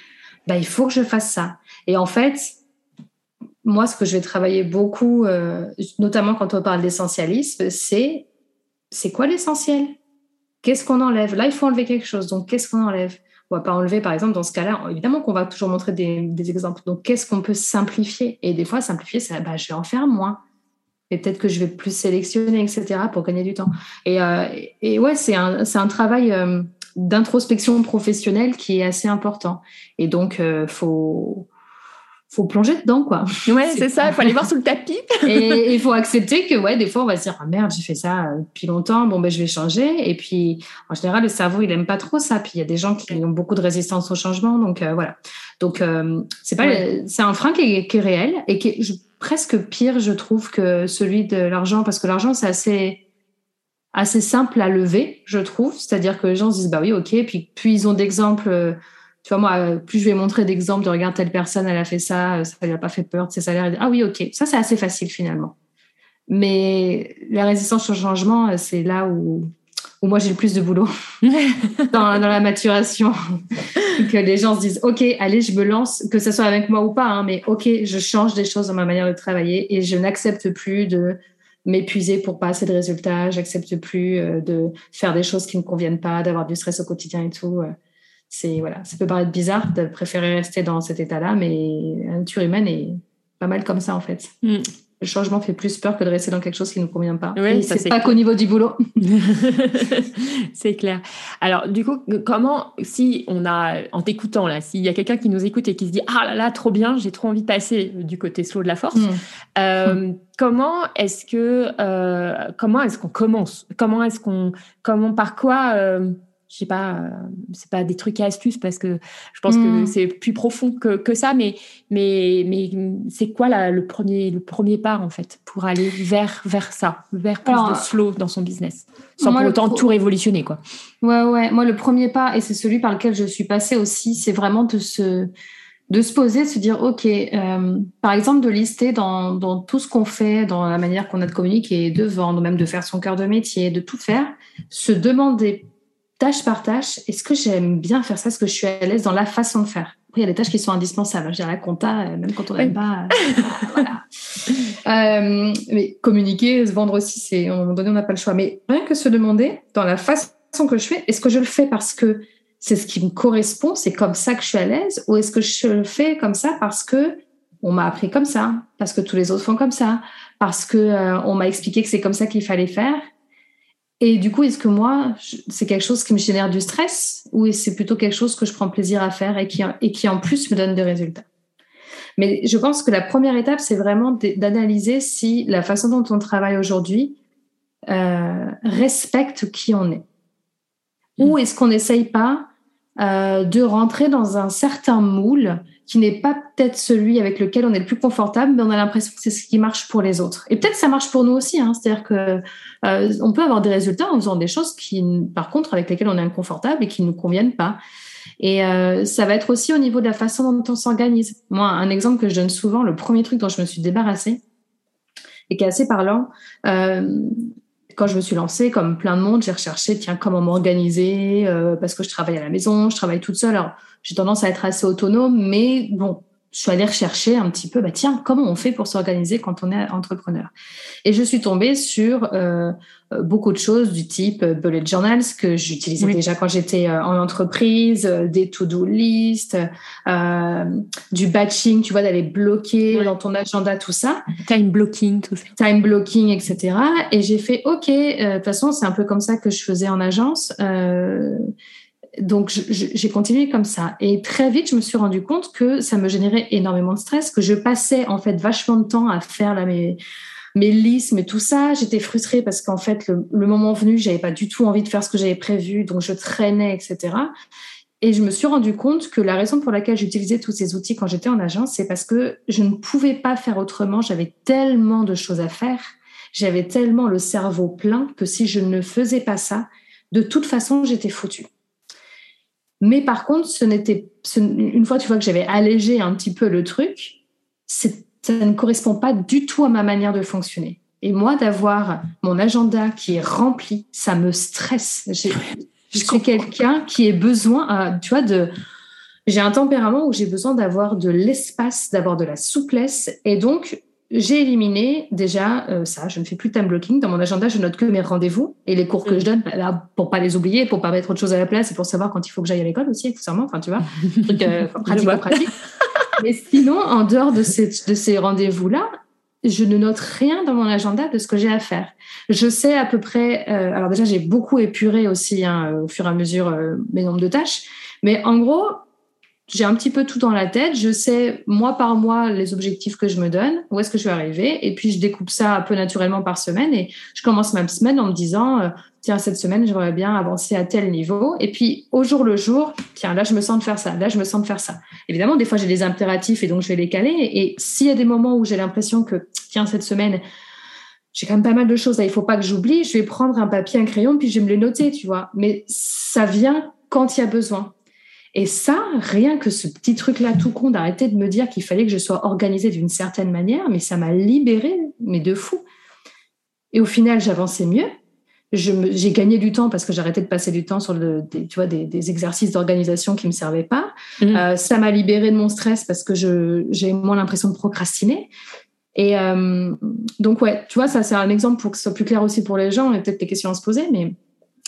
bah il faut que je fasse ça. Et en fait, moi, ce que je vais travailler beaucoup, euh, notamment quand on parle d'essentialisme, c'est c'est quoi l'essentiel? Qu'est-ce qu'on enlève? Là, il faut enlever quelque chose. Donc, qu'est-ce qu'on enlève? On va pas enlever, par exemple, dans ce cas-là, évidemment qu'on va toujours montrer des, exemples. Donc, qu'est-ce qu'on peut simplifier? Et des fois, simplifier, c'est bah, je vais en faire moins. Et peut-être que je vais plus sélectionner, etc., pour gagner du temps. Et, euh, et ouais, c'est un, un travail euh, d'introspection professionnelle qui est assez important. Et donc, il faut faut plonger dedans, quoi. Ouais, c'est ça, il faut aller voir sous le tapis. et il faut accepter que, ouais, des fois, on va se dire, ah merde, j'ai fait ça euh, depuis longtemps, bon, ben, je vais changer. Et puis, en général, le cerveau, il aime pas trop ça. Puis, il y a des gens qui ont beaucoup de résistance au changement. Donc, euh, voilà. Donc, euh, c'est pas, c'est un frein qui est, réel et qui est presque pire, je trouve, que celui de l'argent, parce que l'argent, c'est assez, assez simple à lever, je trouve. C'est-à-dire que les gens se disent, bah oui, ok. Puis, puis ils ont d'exemples, tu vois, moi, plus je vais montrer d'exemples de regarde telle personne, elle a fait ça, ça lui a pas fait peur de ses salaires. Ah oui, ok, ça c'est assez facile finalement. Mais la résistance au changement, c'est là où où moi j'ai le plus de boulot dans, la maturation. que les gens se disent, OK, allez, je me lance, que ce soit avec moi ou pas, hein, mais OK, je change des choses dans ma manière de travailler et je n'accepte plus de m'épuiser pour pas assez de résultats, j'accepte plus euh, de faire des choses qui ne me conviennent pas, d'avoir du stress au quotidien et tout. C'est voilà, ça peut paraître bizarre de préférer rester dans cet état-là, mais la nature humaine est pas mal comme ça en fait. Mm le changement fait plus peur que de rester dans quelque chose qui ne nous convient pas. Oui, c'est pas qu'au niveau du boulot. c'est clair. Alors, du coup, comment, si on a, en t'écoutant là, s'il y a quelqu'un qui nous écoute et qui se dit ah là là, trop bien, j'ai trop envie de passer du côté slow de la force, hmm. euh, comment est-ce que, euh, comment est-ce qu'on commence? Comment est-ce qu'on, comment, par quoi euh, je sais pas, euh, c'est pas des trucs et astuces parce que je pense que hmm. c'est plus profond que, que, ça, mais, mais, mais c'est quoi le, premier, le premier pas en fait pour aller vers, vers ça, vers plus de slow dans son business, sans pour autant tout révolutionner quoi. Ouais, ouais, moi le premier pas, et c'est celui par lequel je suis passée aussi, c'est vraiment de se, de se poser, de se dire, OK, euh, par exemple, de lister dans, dans tout ce qu'on fait, dans la manière qu'on a de communiquer, de vendre, même de faire son cœur de métier, de tout faire, se demander tâche par tâche, est-ce que j'aime bien faire ça? Est-ce que je suis à l'aise dans la façon de faire? Après, il y a des tâches qui sont indispensables. Je dirais la compta, euh, même quand on n'aime pas. Euh, voilà. Euh, mais communiquer, se vendre aussi, c'est à un moment donné, on n'a pas le choix. Mais rien que se demander, dans la façon que je fais, est-ce que je le fais parce que c'est ce qui me correspond, c'est comme ça que je suis à l'aise, ou est-ce que je le fais comme ça parce que on m'a appris comme ça, parce que tous les autres font comme ça, parce que on m'a expliqué que c'est comme ça qu'il fallait faire? Et du coup, est-ce que moi, c'est quelque chose qui me génère du stress ou c'est plutôt quelque chose que je prends plaisir à faire et qui, et qui en plus me donne des résultats? Mais je pense que la première étape, c'est vraiment d'analyser si la façon dont on travaille aujourd'hui euh, respecte qui on est. Ou mmh. est-ce qu'on n'essaye pas euh, de rentrer dans un certain moule qui n'est pas peut-être celui avec lequel on est le plus confortable, mais on a l'impression que c'est ce qui marche pour les autres. Et peut-être ça marche pour nous aussi. Hein. C'est-à-dire que euh, on peut avoir des résultats en faisant des choses qui, par contre, avec lesquelles on est inconfortable et qui ne nous conviennent pas. Et euh, ça va être aussi au niveau de la façon dont on s'organise. Moi, un exemple que je donne souvent, le premier truc dont je me suis débarrassée et qui est assez parlant. Euh, quand je me suis lancée, comme plein de monde, j'ai recherché, tiens, comment m'organiser, euh, parce que je travaille à la maison, je travaille toute seule. Alors, j'ai tendance à être assez autonome, mais bon, je suis allée rechercher un petit peu, bah tiens, comment on fait pour s'organiser quand on est entrepreneur? Et je suis tombée sur euh, euh, beaucoup de choses du type euh, bullet journals que j'utilisais déjà quand j'étais en entreprise, des to-do list, du batching, tu vois, d'aller bloquer dans ton agenda, tout ça. Time blocking, tout ça. Time blocking, etc. Et j'ai fait, OK, de toute façon, c'est un peu comme ça que je faisais en agence donc j'ai continué comme ça et très vite je me suis rendu compte que ça me générait énormément de stress, que je passais en fait vachement de temps à faire là mes listes, mais tout ça, j'étais frustrée parce qu'en fait le, moment venu, j'avais pas du tout envie de faire ce que j'avais prévu, donc je traînais, etc. Et je me suis rendu compte que la raison pour laquelle j'utilisais tous ces outils quand j'étais en agence, c'est parce que je ne pouvais pas faire autrement. J'avais tellement de choses à faire, j'avais tellement le cerveau plein que si je ne faisais pas ça, de toute façon, j'étais foutue. Mais par contre, ce n'était, une fois tu vois que j'avais allégé un petit peu le truc, ça ne correspond pas du tout à ma manière de fonctionner. Et moi, d'avoir mon agenda qui est rempli, ça me stresse. Je suis quelqu'un qui ait besoin, euh, tu vois, de. J'ai un tempérament où j'ai besoin d'avoir de l'espace, d'avoir de la souplesse. Et donc, j'ai éliminé déjà euh, ça. Je ne fais plus de time blocking. Dans mon agenda, je note que mes rendez-vous et les cours que je donne, là, pour pas les oublier, pour pas mettre autre chose à la place et pour savoir quand il faut que j'aille à l'école aussi, accessoirement. Enfin, tu vois, truc euh, pratique pratique. Mais sinon, en dehors de ces, de ces rendez-vous-là, je ne note rien dans mon agenda de ce que j'ai à faire. Je sais à peu près. Euh, alors déjà, j'ai beaucoup épuré aussi hein, au fur et à mesure mes nombres de tâches. Mais en gros, j'ai un petit peu tout dans la tête. Je sais mois par mois les objectifs que je me donne, où est-ce que je vais arriver, et puis je découpe ça un peu naturellement par semaine. Et je commence ma semaine en me disant euh, tiens cette semaine j'aimerais bien avancer à tel niveau. Et puis au jour le jour, tiens là je me sens de faire ça, là je me sens de faire ça. Évidemment des fois j'ai des impératifs et donc je vais les caler. Et s'il y a des moments où j'ai l'impression que tiens cette semaine j'ai quand même pas mal de choses là, il faut pas que j'oublie. Je vais prendre un papier, un crayon, puis je vais me les noter, tu vois. Mais ça vient quand il y a besoin. Et ça, rien que ce petit truc-là tout con d'arrêter de me dire qu'il fallait que je sois organisée d'une certaine manière, mais ça m'a libérée, mais de fou. Et au final, j'avançais mieux. j'ai gagné du temps parce que j'arrêtais de passer du temps sur le, des, tu vois, des, exercices d'organisation qui me servaient pas. Mhm. Euh, ça m'a libéré de mon stress parce que j'ai moins l'impression de procrastiner. Et euh, donc, ouais, tu vois, ça, c'est un exemple pour que ce soit plus clair aussi pour les gens et peut-être des questions à se poser. Mais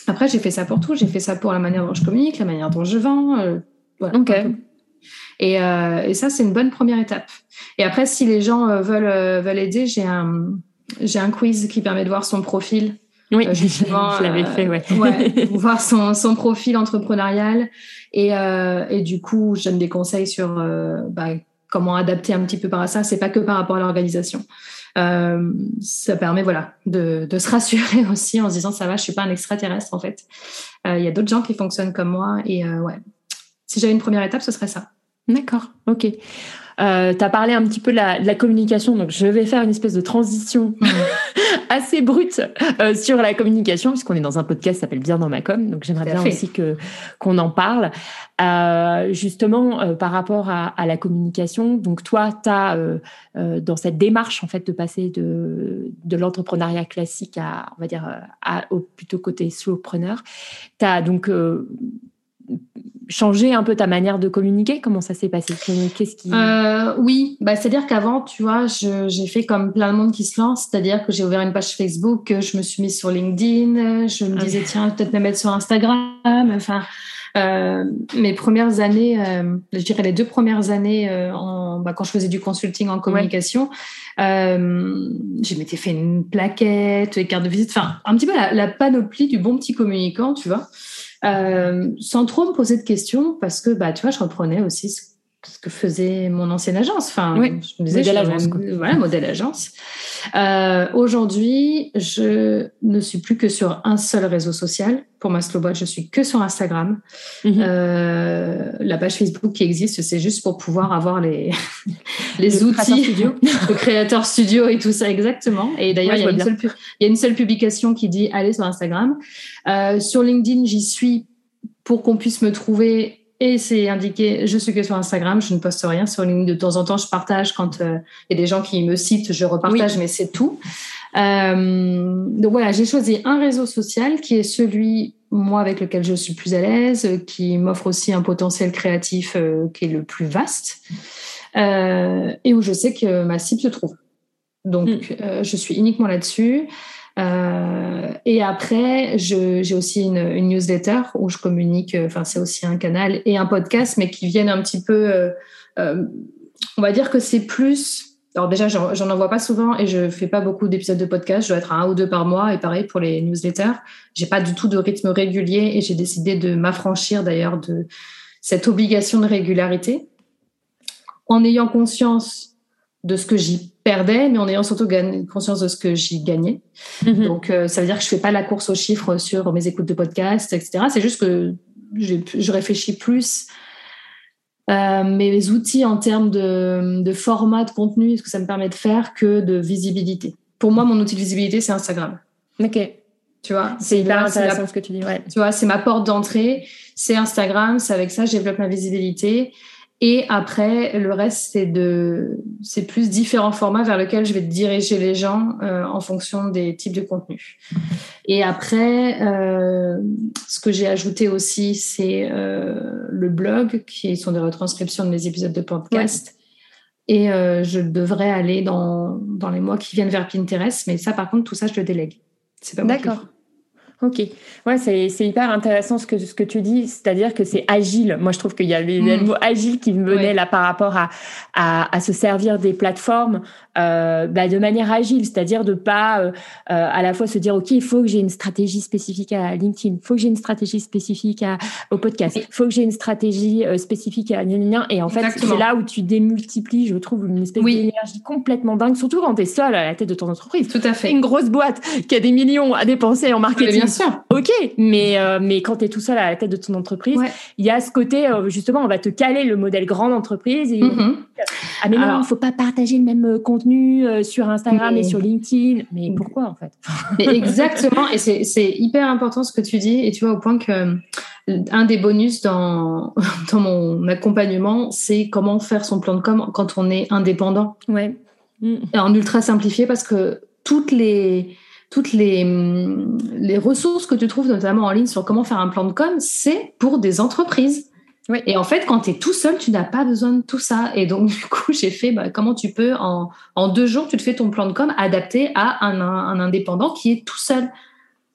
après, j'ai fait ça pour tout. J'ai fait ça pour la manière dont je communique, la manière dont je vends. Euh, voilà, et, euh, et, ça, c'est une bonne première étape. Et après, si les gens veulent, veulent aider, j'ai un, j'ai un quiz qui permet de voir son profil oui, euh, justement, je l'avais fait, ouais. ouais voir son, son, profil entrepreneurial et, euh, et, du coup, je donne des conseils sur euh, bah, comment adapter un petit peu par ça. C'est pas que par rapport à l'organisation. Euh, ça permet voilà de, se rassurer aussi en se disant ça va, je suis pas un extraterrestre en fait. Euh, il y a d'autres gens qui fonctionnent comme moi et ouais. Si j'avais une première étape, ce serait ça. D'accord, ok. Euh, tu as parlé un petit peu de la, communication, donc je vais faire une espèce de transition assez brute euh, sur la communication, puisqu'on est dans un podcast qui s'appelle Bien dans ma com, donc j'aimerais bien aussi que qu'on en parle. Euh, justement, par rapport à, la communication, donc toi, tu as dans cette démarche en fait de passer de, de l'entrepreneuriat classique à, on va dire, à, au plutôt côté slowpreneur, tu as donc changer un peu ta manière de communiquer? Comment ça s'est passé? Qu'est-ce qui euh, Oui, bah, c'est-à-dire qu'avant, tu vois, j'ai fait comme plein de monde qui se lance, c'est-à-dire que j'ai ouvert une page Facebook, je me suis mise sur LinkedIn, je me disais tiens peut-être me mettre sur Instagram. Enfin, euh, mes premières années, euh, je dirais les deux premières années, en, bah, quand je faisais du consulting en communication, j'ai m'étais fait une plaquette, des cartes de visite, enfin un petit peu la, la panoplie du bon petit communicant, tu vois. Euh, sans trop me poser de questions parce que bah tu vois je reprenais aussi ce, que faisait mon ancienne agence. Enfin je me disais modèle agence voilà modèle agence. Euh, aujourd'hui je ne suis plus que sur un seul réseau social. Pour ma Slowbot je suis que sur Instagram. Mhm. euh, la page Facebook qui existe c'est juste pour pouvoir avoir les les outils studio. de créateur studio et tout ça exactement. Et d'ailleurs il, y a une seule publication qui dit allez sur Instagram. Euh, sur LinkedIn, j'y suis pour qu'on puisse me trouver et c'est indiqué, je suis que sur Instagram, je ne poste rien sur LinkedIn. De temps en temps, je partage quand euh, il y a des gens qui me citent, je repartage, mais c'est tout. Euh, donc voilà, j'ai choisi un réseau social qui est celui, moi, avec lequel je suis plus à l'aise, qui m'offre aussi un potentiel créatif qui est le plus vaste et où je sais que ma cible se trouve. Donc, mm. je suis uniquement là-dessus. Euh, et après, j'ai aussi une, newsletter où je communique, euh, enfin c'est aussi un canal et un podcast, mais qui viennent un petit peu, euh, on va dire que c'est plus... Alors déjà, j'en envoie pas souvent et je fais pas beaucoup d'épisodes de podcast. Je dois être à un ou deux par mois et pareil pour les newsletters. J'ai pas du tout de rythme régulier et j'ai décidé de m'affranchir d'ailleurs de cette obligation de régularité en ayant conscience de ce que j'y perdais, mais en ayant surtout conscience de ce que j'y gagnais. Mhm. Donc, euh, ça veut dire que je fais pas la course aux chiffres sur mes écoutes de podcast, etc. C'est juste que je réfléchis plus euh, mes outils en termes de, de, format de contenu, ce que ça me permet de faire, que de visibilité. Pour moi, mon outil de visibilité, c'est Instagram. Ok. Tu vois, c'est hyper intéressant ce que tu dis. Ouais. Tu vois, c'est ma porte d'entrée, c'est Instagram, c'est avec ça que je développe ma visibilité. Et après, le reste, c'est de, c'est plus différents formats vers lesquels je vais diriger les gens euh, en fonction des types de contenus. Et après, euh, ce que j'ai ajouté aussi, c'est euh, le blog, qui sont des retranscriptions de mes épisodes de podcast. Et je devrais aller dans, dans les mois qui viennent vers Pinterest, mais ça, par contre, tout ça, je le délègue. C'est pas D'accord. Ok, ouais, c'est hyper intéressant ce que, ce que tu dis, c'est-à-dire que c'est agile. Moi, je trouve qu'il y a le mm. mot agile qui me venait là par rapport à, à, à, se servir des plateformes euh, bah, de manière agile, c'est-à-dire de pas euh, euh, à la fois se dire ok, il faut que j'ai une stratégie spécifique à LinkedIn, il faut que j'ai une stratégie spécifique à, au podcast, il faut que j'ai une stratégie euh, spécifique à et en fait c'est là où tu démultiplies, je trouve, une espèce d'énergie complètement dingue, surtout quand tu es seul à la tête de ton entreprise. Tout à fait. Une grosse boîte qui a des millions à dépenser en marketing sûr. Ok, mais euh, mais quand tu es tout seul à la tête de ton entreprise, il y a ce côté euh, justement, on va te caler le modèle grande entreprise et mm-hmm. ah mais non, il faut pas partager le même euh, contenu sur Instagram et sur LinkedIn. Mais pourquoi en fait? mais Exactement, et c'est hyper important ce que tu dis. Et tu vois au point que un des bonus dans dans mon accompagnement, c'est comment faire son plan de com quand on est indépendant. Ouais. En ultra simplifié parce que toutes les toutes les, les ressources que tu trouves notamment en ligne sur comment faire un plan de com, c'est pour des entreprises. Et en fait, quand tu es tout seul, tu n'as pas besoin de tout ça. Et donc, du coup, j'ai fait bah, comment tu peux, en, en, deux jours, tu te fais ton plan de com adapté à un, un, indépendant qui est tout seul.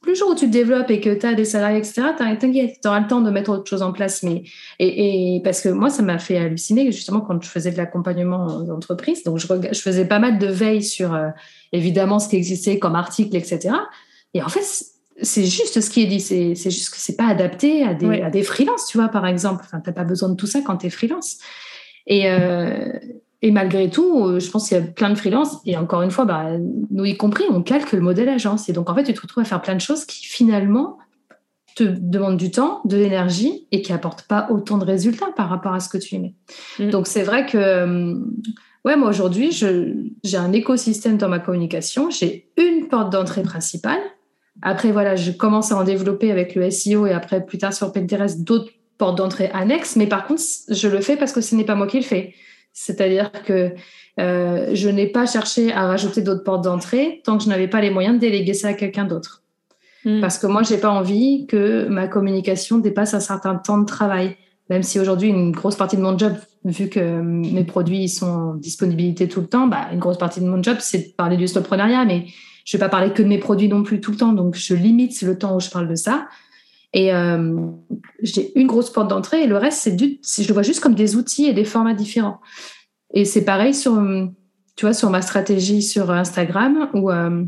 Plus le jour où tu te développes et que tu as des salariés, etc., t'inquiète, tu auras le temps de mettre autre chose en place. Mais, et, et parce que moi, ça m'a fait halluciner, justement, quand je faisais de l'accompagnement d'entreprise. Donc, je, je, faisais pas mal de veille sur, euh, évidemment, ce qui existait comme article, etc. Et en fait, c'est juste ce qui est dit. C'est juste que c'est pas adapté à des, à des freelances, tu vois, par exemple. Enfin, t'as pas besoin de tout ça quand tu es freelance. Et, euh, et malgré tout, euh, je pense qu'il y a plein de freelances. Et encore une fois, bah, nous y compris, on calque le modèle agence. Et donc, en fait, tu te retrouves à faire plein de choses qui finalement te demandent du temps, de l'énergie et qui apportent pas autant de résultats par rapport à ce que tu y mets. Mm. Donc, c'est vrai que, euh, ouais, moi aujourd'hui, j'ai un écosystème dans ma communication. J'ai une porte d'entrée principale après, voilà, je commence à en développer avec le SEO et après, plus tard sur Pinterest, d'autres portes d'entrée annexes. Mais par contre, je le fais parce que ce n'est pas moi qui le fais. C'est-à-dire que euh, je n'ai pas cherché à rajouter d'autres portes d'entrée tant que je n'avais pas les moyens de déléguer ça à quelqu'un d'autre. Hmm. Parce que moi, j'ai pas envie que ma communication dépasse un certain temps de travail. Même si aujourd'hui, une grosse partie de mon job, vu que mes produits sont en disponibilité tout le temps, bah, une grosse partie de mon job, c'est de parler du soloprenariat. Mais je vais pas parler que de mes produits non plus tout le temps, donc je limite le temps où je parle de ça. Et euh, j'ai une grosse porte d'entrée et le reste, c'est du, je le vois juste comme des outils et des formats différents. Et c'est pareil sur, tu vois, sur ma stratégie sur Instagram où, euh,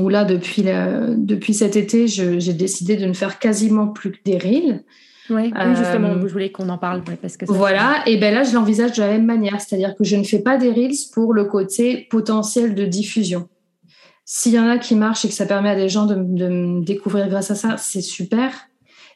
où là, depuis, depuis cet été, j'ai décidé de ne faire quasiment plus que des reels. oui, justement, euh, je voulais qu'on en parle. parce que voilà, et ben là, je l'envisage de la même manière, c'est-à-dire que je ne fais pas des reels pour le côté potentiel de diffusion. S'il y en a qui marchent et que ça permet à des gens de, me découvrir grâce à ça, c'est super.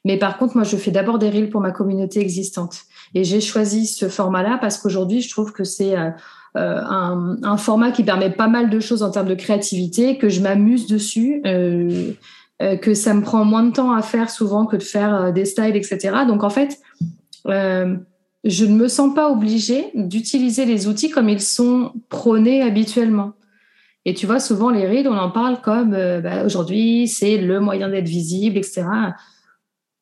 Mais par contre, moi, je fais d'abord des reels pour ma communauté existante. Et j'ai choisi ce format-là parce qu'aujourd'hui, je trouve que c'est euh, euh, un, format qui permet pas mal de choses en termes de créativité, que je m'amuse dessus, euh, que ça me prend moins de temps à faire souvent que de faire des styles, etc. Donc, en fait, je ne me sens pas obligée d'utiliser les outils comme ils sont prônés habituellement. Et tu vois, souvent, les reels, on en parle comme euh, bah, aujourd'hui, c'est le moyen d'être visible, etc.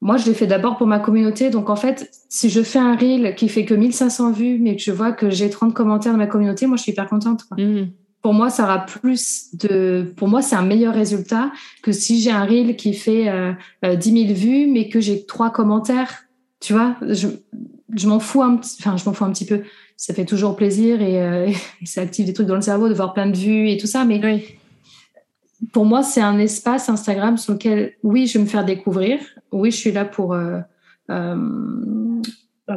Moi, je l'ai fait d'abord pour ma communauté. Donc, en fait, si je fais un reel qui fait que 1500 vues, mais que je vois que j'ai 30 commentaires de ma communauté, moi, je suis hyper contente. Mmh. Pour moi, ça aura plus de. Pour moi, c'est un meilleur résultat que si j'ai un reel qui fait euh, 10 euh, 000 vues, mais que j'ai trois commentaires. Tu vois, je, je m'en fous un petit. Enfin, je m'en fous un petit peu ça fait toujours plaisir euh, et, ça active des trucs dans le cerveau de voir plein de vues et tout ça. Mais pour moi, c'est un espace Instagram sur lequel, oui, je vais me faire découvrir. Oui, je suis là pour, euh, euh,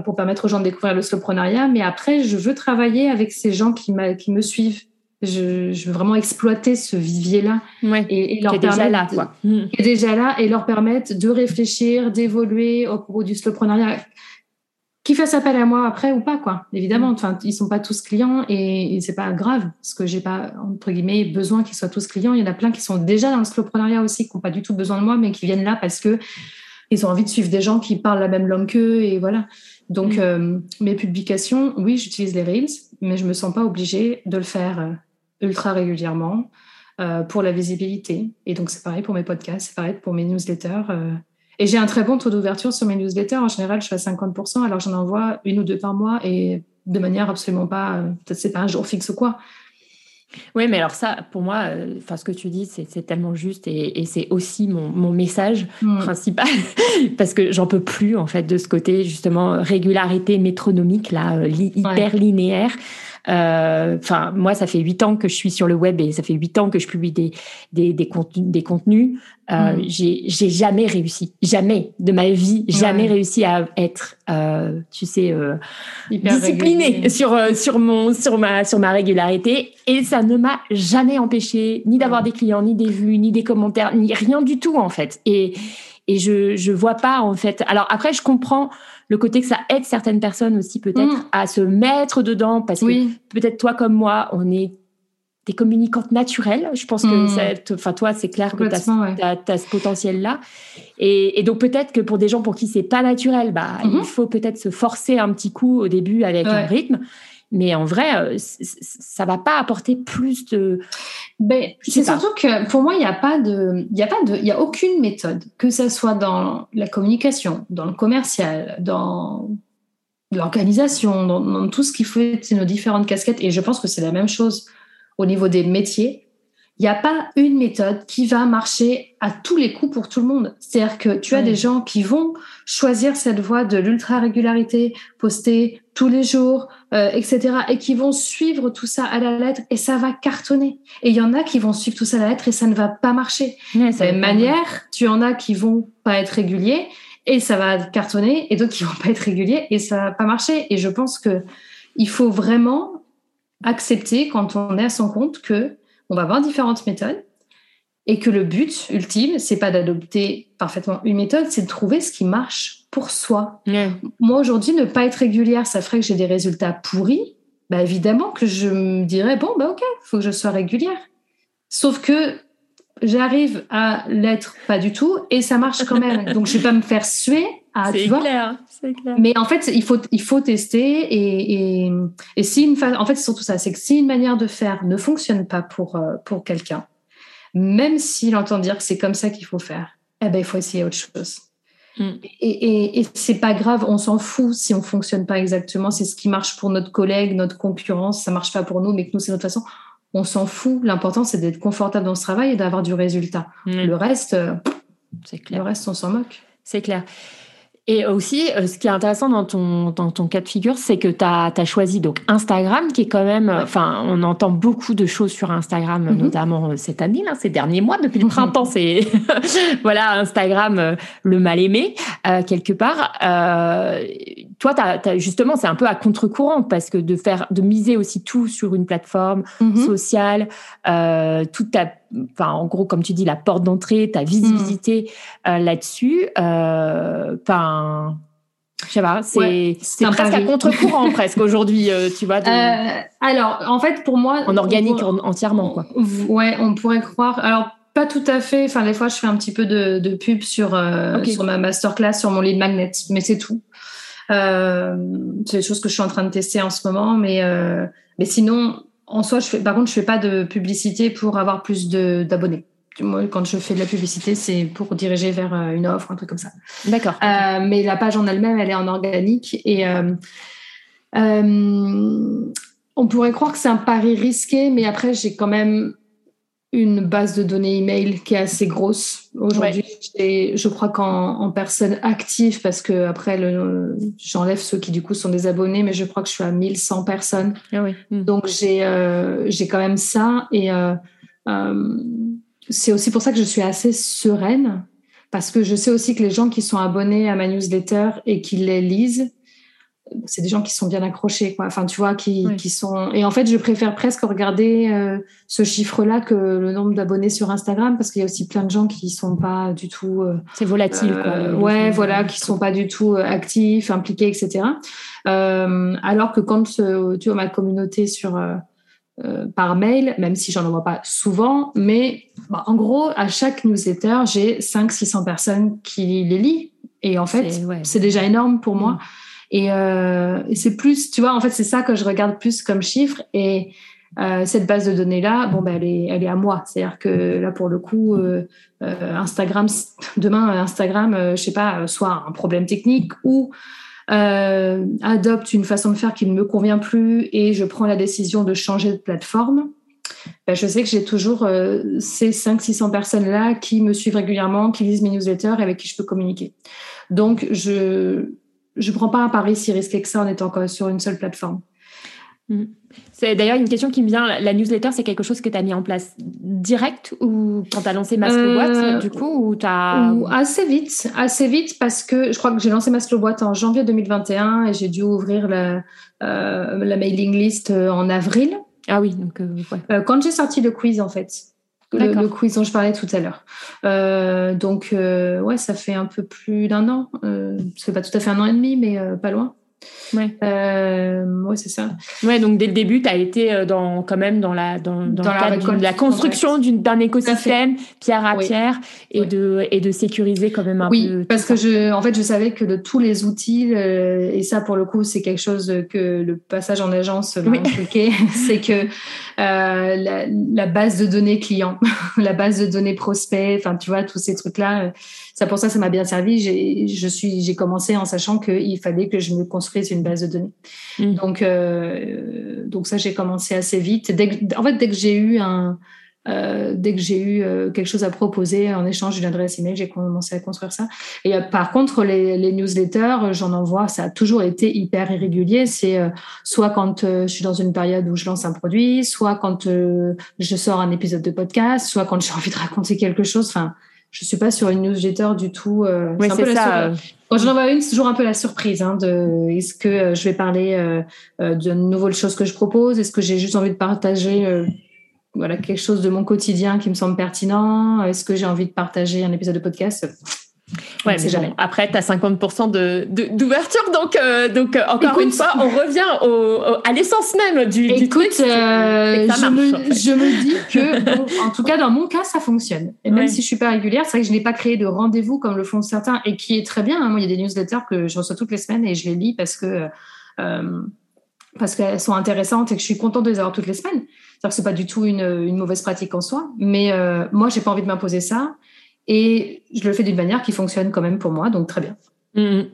pour permettre aux gens de découvrir le slowprenariat. Mais après, je veux travailler avec ces gens qui, qui me suivent. Je, veux vraiment exploiter ce vivier-là et, leur permettre déjà là, quoi. est déjà là et leur permettre de réfléchir, d'évoluer au propos du slowprenariat qui fasse appel à moi après ou pas quoi. Évidemment enfin ils sont pas tous clients et, c'est pas grave parce que j'ai pas entre guillemets besoin qu'ils soient tous clients. Il y en a plein qui sont déjà dans le slowprenariat aussi qui n'ont pas du tout besoin de moi mais qui viennent là parce que ils ont envie de suivre des gens qui parlent la même langue qu'eux et voilà. Donc mm. euh, mes publications oui j'utilise les reels mais je me sens pas obligée de le faire euh, ultra régulièrement euh, pour la visibilité. Et donc c'est pareil pour mes podcasts c'est pareil pour mes newsletters et j'ai un très bon taux d'ouverture sur mes newsletters. En général, je suis à 50%, alors j'en envoie une ou deux par mois et de manière absolument pas, euh, peut-être c'est pas un jour fixe ou quoi. Oui, mais alors ça, pour moi, euh, ce que tu dis, c'est tellement juste et, c'est aussi mon, mon message mm. principal parce que j'en peux plus en fait de ce côté justement régularité métronomique là, euh, hyper linéaire. Euh, enfin, moi, ça fait huit ans que je suis sur le web et ça fait huit ans que je publie des, des, des contenus. Des contenus. Euh, mm. J'ai jamais réussi, jamais de ma vie, jamais réussi à être, euh, tu sais, euh, disciplinée sur euh, sur mon sur ma sur ma régularité et ça ne m'a jamais empêché ni d'avoir des clients, ni des vues, ni des commentaires, ni rien du tout en fait. Et et je je vois pas en fait. Alors après, je comprends le côté que ça aide certaines personnes aussi peut-être mm. à se mettre dedans parce que peut-être toi comme moi, on est des communicantes naturelles. Je pense que mm. enfin toi, c'est clair que tu as, ce potentiel-là. Et, donc peut-être que pour des gens pour qui c'est pas naturel, bah, il mm-hmm. faut peut-être se forcer un petit coup au début avec un rythme. Mais en vrai, ça va pas apporter plus de. Ben, c'est surtout que pour moi, il n'y a pas de, il y a pas de, il y a aucune méthode, que ce soit dans la communication, dans le commercial, dans l'organisation, dans, tout ce qui fait nos différentes casquettes. Et je pense que c'est la même chose au niveau des métiers. Il n'y a pas une méthode qui va marcher à tous les coups pour tout le monde. C'est-à-dire que tu as des gens qui vont choisir cette voie de l'ultra-régularité, poster tous les jours, euh, etc., et qui vont suivre tout ça à la lettre, et ça va cartonner. Et il y en a qui vont suivre tout ça à la lettre, et ça ne va pas marcher. de la même manière, tu en as qui vont pas être réguliers, et ça va cartonner, et d'autres qui vont pas être réguliers et ça va pas marcher. Et je pense que il faut vraiment accepter quand on est à son compte que on va avoir différentes méthodes et que le but ultime, c'est pas d'adopter parfaitement une méthode, c'est de trouver ce qui marche pour soi. Moi aujourd'hui, ne pas être régulière, ça ferait que j'ai des résultats pourris. Bah évidemment que je me dirais bon bah ok, faut que je sois régulière. Sauf que j'arrive à l'être pas du tout et ça marche quand même. Donc, je vais pas me faire suer tu vois. Clair, clair. Mais en fait, il faut, il faut tester et, et, et si une en fait, c'est surtout ça, c'est que si une manière de faire ne fonctionne pas pour, euh, pour quelqu'un, même s'il entend dire que c'est comme ça qu'il faut faire, eh ben, il faut essayer autre chose. Mm. Et, et, c'est pas grave, on s'en fout si on fonctionne pas exactement. C'est ce qui marche pour notre collègue, notre concurrence. Ça marche pas pour nous, mais que nous, c'est notre façon on s'en fout. L'important, c'est d'être confortable dans ce travail et d'avoir du résultat. Mm. Le reste, euh, c'est clair. Le reste, on s'en moque. C'est clair. Et aussi, euh, ce qui est intéressant dans ton, dans ton cas de figure, c'est que tu as, choisi donc Instagram, qui est quand même, enfin, on entend beaucoup de choses sur Instagram, mm-hmm. notamment euh, cette année, là, ces derniers mois, depuis le printemps, c'est, voilà, Instagram, euh, le mal aimé, quelque part. Euh, toi, as, justement, c'est un peu à contre-courant, parce que de faire, de miser aussi tout sur une plateforme mm-hmm. sociale, euh, toute ta enfin, en gros, comme tu dis, la porte d'entrée, ta visibilité mm. euh, là-dessus. Euh, enfin, je sais pas, c'est presque à contre-courant presque aujourd'hui, euh, tu vois. alors, en fait, pour moi, en organique entièrement, quoi. Ouais, on pourrait croire. Alors, pas tout à fait. Enfin, des fois, je fais un petit peu de, pub sur sur ma masterclass, sur mon lead magnet, mais c'est tout. c'est des choses que je suis en train de tester en ce moment, mais mais sinon, en soi, je fais, par contre, je fais pas de publicité pour avoir plus d'abonnés. Moi, quand je fais de la publicité, c'est pour diriger vers euh, une offre, un truc comme ça. D'accord. Euh, mais la page en elle-même, elle est en organique et euh, euh on pourrait croire que c'est un pari risqué, mais après, j'ai quand même une base de données email qui est assez grosse. Aujourd'hui, je crois qu'en personne active, parce que après, j'enlève ceux qui du coup sont des abonnés, mais je crois que je suis à 1100 personnes. Ah oui. Hmm. Donc j'ai euh, quand même ça. Et euh, euh, c'est aussi pour ça que je suis assez sereine, parce que je sais aussi que les gens qui sont abonnés à ma newsletter et qui les lisent, c'est des gens qui sont bien accrochés, quoi. Enfin, tu vois, qui, qui sont. Et en fait, je préfère presque regarder euh, ce chiffre-là que le nombre d'abonnés sur Instagram, parce qu'il y a aussi plein de gens qui sont pas du tout. Euh, c'est volatile, quoi. Euh, ouais, voilà, qui sont pas du tout actifs, impliqués, etc. alors que quand tu vois ma communauté sur par mail, même si j'en envoie pas souvent, mais bah, en gros, à chaque newsletter, j'ai 500-600 personnes qui les lisent. Et en fait, c'est déjà énorme pour moi. Euh, et, c'est plus, tu vois, en fait, c'est ça que je regarde plus comme chiffre. Et euh, cette base de données là, bon, ben, elle est, elle est à moi. C'est-à-dire que là, pour le coup, euh, Instagram, demain, Instagram, je sais pas, soit un problème technique ou adopte une façon de faire qui ne me convient plus et je prends la décision de changer de plateforme. Ben, je sais que j'ai toujours ces 500-600 personnes-là qui me suivent régulièrement, qui lisent mes newsletters et avec qui je peux communiquer. Donc, je, je prends pas un pari si risqué que ça en étant sur une seule plateforme. Mm. C'est d'ailleurs une question qui me vient. La newsletter, c'est quelque chose que tu as mis en place direct ou quand tu as lancé Boîte, euh, du coup, ou as... Assez vite, assez vite parce que je crois que j'ai lancé Maslow Boîte en janvier 2021 et j'ai dû ouvrir la, euh, la mailing list euh, en avril. Ah oui, donc ouais. quand j'ai sorti le quiz en fait le, quiz dont je parlais tout à l'heure. Euh, donc, euh, ouais, ça fait un peu plus d'un an. Euh, ça fait pas tout à fait un an et demi, mais pas loin. Ouais. Euh, ouais, c'est ça. Ouais, donc dès le début, tu as été euh, dans, quand même dans la, dans, dans, Dans le la construction d'un écosystème, pierre à Oui. pierre, et, Oui. de, et de sécuriser quand même un Oui, peu. parce que je, en fait, je savais que de tous les outils, euh, et ça pour le coup, c'est quelque chose que le passage en agence m'a Oui. inculqué, c'est que euh, la, la base de données client, la base de données prospect, enfin, tu vois, tous ces trucs-là, c'est pour ça ça m'a bien servi. J'ai, je suis, j'ai commencé en sachant qu'il fallait que je me construise une base de données. Mm. Donc, euh, donc ça, j'ai commencé assez vite. Dès que, en fait, dès que j'ai eu un, euh, dès que j'ai eu euh, quelque chose à proposer en échange d'une adresse email, j'ai commencé à construire ça. Et euh, par contre, les, les newsletters, j'en envoie, ça a toujours été hyper irrégulier. C'est euh, soit quand euh, je suis dans une période où je lance un produit, soit quand je sors un épisode de podcast, soit quand j'ai envie de raconter quelque chose. Enfin, je suis pas sur une newsletter du tout. euh, Oui, un c'est peu la ça. euh, quand j'en envoie une, c'est toujours un peu la surprise. Hein, de est-ce que euh, je vais parler euh, euh, d'une nouvelle chose que je propose? Est-ce que j'ai juste envie de partager voilà quelque chose de mon quotidien qui me semble pertinent? Est-ce que j'ai envie de partager un épisode de podcast? Ouais, mais bon, après, tu as 50% de, de- d'ouverture, donc, euh, donc euh, encore Écoute. une fois, on revient au, au- à l'essence même du, du Écoute, truc. euh, je, me, en fait. je me dis que, bon, en tout cas, dans mon cas, ça fonctionne. Et même Ouais. si je suis pas régulière, c'est vrai que je n'ai pas créé de rendez-vous comme le font certains et qui est très bien. hein. Moi, il y a des newsletters que je reçois toutes les semaines et je les lis parce que euh, parce qu'elles sont intéressantes et que je suis contente de les avoir toutes les semaines. C'est-à-dire que c'est pas du tout une, une mauvaise pratique en soi, mais moi, j'ai pas envie de m'imposer ça et je le fais d'une manière qui fonctionne quand même pour moi, donc très bien. Mhm.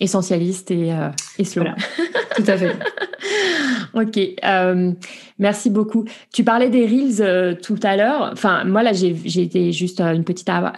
Essentialiste et, euh, et slow. Voilà. Tout à fait. Ok, euh, merci beaucoup. Tu parlais des reels euh, tout à l'heure. Enfin, moi là, j'ai j'ai été juste euh, une petite un,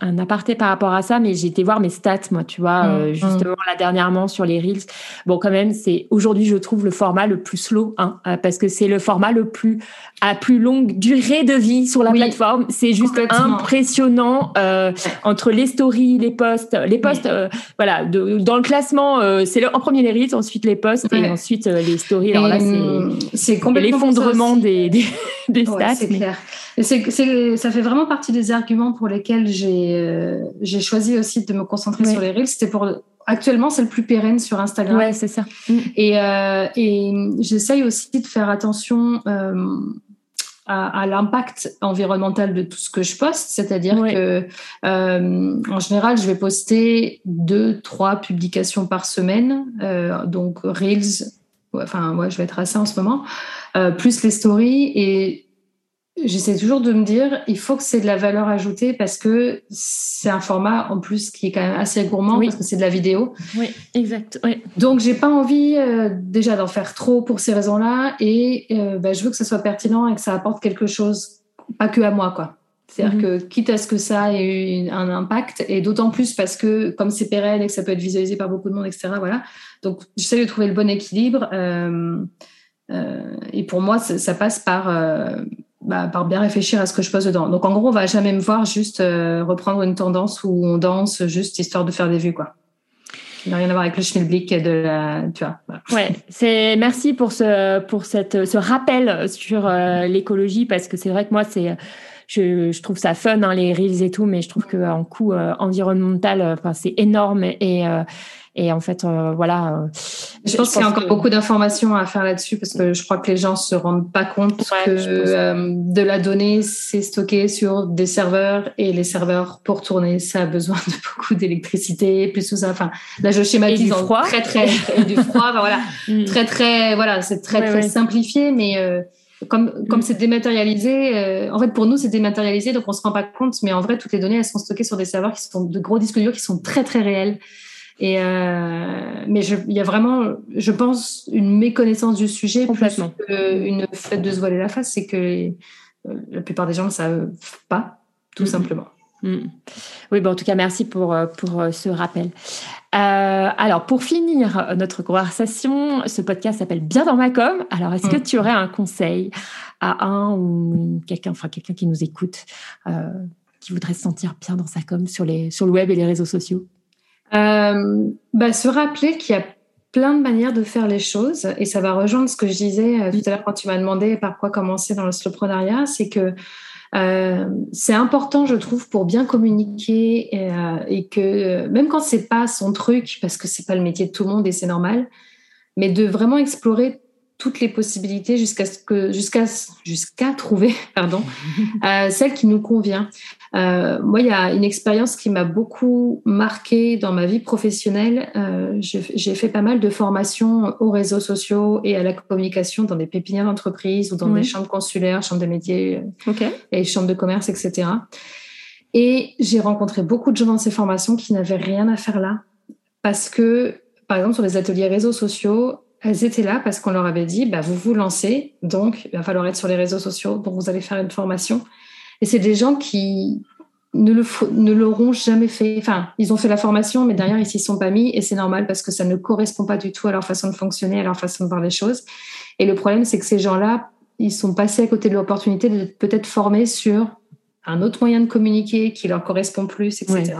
un aparté par rapport à ça, mais j'ai été voir mes stats, moi, tu vois, Mm, euh, mm. justement là dernièrement sur les reels. Bon, quand même, c'est aujourd'hui, je trouve le format le plus slow, hein, euh, parce que c'est le format le plus à plus longue durée de vie sur la Oui, plateforme. C'est juste impressionnant euh, entre les stories, les posts, les posts, euh, voilà, de, dans le classement, euh, c'est le- en premier les reels, ensuite les posts et Ouais. ensuite euh, les stories. Alors là, Et, c'est c'est et complètement l'effondrement des, des, des Ouais, stats. c'est mais- clair. Et ça fait vraiment partie des arguments pour lesquels j'ai, euh, j'ai choisi aussi de me concentrer Ouais. sur les reels. C'était pour actuellement c'est le plus pérenne sur Instagram. Ouais, c'est ça. Mm. Et, euh, et j'essaye aussi de faire attention euh, à, à l'impact environnemental de tout ce que je poste. C'est-à-dire Ouais. que euh, en général, je vais poster deux, trois publications par semaine. Donc reels. Enfin, ouais, je vais être à ça en ce moment. Euh, plus les stories et J'essaie toujours de me dire, il faut que c'est de la valeur ajoutée parce que c'est un format en plus qui est quand même assez gourmand Oui. parce que c'est de la vidéo. Oui, exact. Donc j'ai pas envie euh, déjà d'en faire trop pour ces raisons-là et euh, bah, je veux que ça soit pertinent et que ça apporte quelque chose, pas que à moi quoi. C'est-à-dire Mhm. que quitte à ce que ça ait une- un impact et d'autant plus parce que comme c'est pérenne et que ça peut être visualisé par beaucoup de monde, etc. Voilà. Donc j'essaie de trouver le bon équilibre euh, et pour moi ça, passe par euh, bah, par bien réfléchir à ce que je pose dedans. Donc en gros on va jamais me voir juste euh, reprendre une tendance où on danse juste histoire de faire des vues quoi. Ça n'a rien à voir avec le schmilblick de la, tu vois. Ouais, c'est merci pour ce pour cette ce rappel sur euh, l'écologie parce que c'est vrai que moi c'est je, je trouve ça fun hein, les reels et tout mais je trouve que en coût euh, environnemental euh, enfin c'est énorme et euh, et en fait euh, voilà euh, Je pense qu'il y a encore que- beaucoup d'informations à faire là-dessus parce que je crois que les gens se rendent pas compte Ouais, que euh, de la donnée c'est stocké sur des serveurs et les serveurs pour tourner ça a besoin de beaucoup d'électricité plus tout ça. Enfin là je schématise Et du en froid. très très et du froid. Enfin, voilà Mm. très très voilà c'est très Ouais, très ouais. simplifié mais euh, comme comme Mm. c'est dématérialisé euh, en fait pour nous c'est dématérialisé donc on se rend pas compte mais en vrai toutes les données elles sont stockées sur des serveurs qui sont de gros disques durs qui sont très très réels et euh, mais je, il y a vraiment je pense une méconnaissance du sujet Complètement. plus qu'une fait de se voiler la face c'est que les- euh, la plupart des gens ne savent pas tout simplement. Oui, bon, en tout cas, merci pour, euh, pour ce rappel. Euh, alors, pour finir notre conversation, ce podcast s'appelle Bien dans ma com. Alors, est-ce que Mm. tu aurais un conseil à un ou quelqu'un, enfin quelqu'un qui nous écoute, euh, qui voudrait se sentir bien dans sa com sur, les, sur le web et les réseaux sociaux? Bah, se rappeler qu'il y a plein de manières de faire les choses. Et ça va rejoindre ce que je disais euh, tout à l'heure quand tu m'as demandé par quoi commencer dans le slowpreneuriat, c'est que Euh, c'est important, je trouve, pour bien communiquer euh, et que même quand c'est pas son truc, parce que c'est pas le métier de tout le monde et c'est normal, mais de vraiment explorer toutes les possibilités jusqu'à ce que jusqu'à jusqu'à trouver pardon euh, celle qui nous convient. Euh, moi, il y a une expérience qui m'a beaucoup marquée dans ma vie professionnelle. Euh, j'ai fait pas mal de formations aux réseaux sociaux et à la communication dans des pépinières d'entreprise ou dans des chambres consulaires, chambres de métiers et chambres de commerce, etc. Et j'ai rencontré beaucoup de gens dans ces formations qui n'avaient rien à faire là parce que, par exemple, sur les ateliers réseaux sociaux, elles étaient là parce qu'on leur avait dit, bah, vous vous lancez, donc il va falloir être sur les réseaux sociaux, donc vous allez faire une formation. Et c'est des gens qui ne le ne l'auront jamais fait. Enfin, ils ont fait la formation, mais derrière ils s'y sont pas mis, et c'est normal parce que ça ne correspond pas du tout à leur façon de fonctionner, à leur façon de voir les choses. Et le problème, c'est que ces gens-là, ils sont passés à côté de l'opportunité de peut-être former sur un autre moyen de communiquer qui leur correspond plus, etc.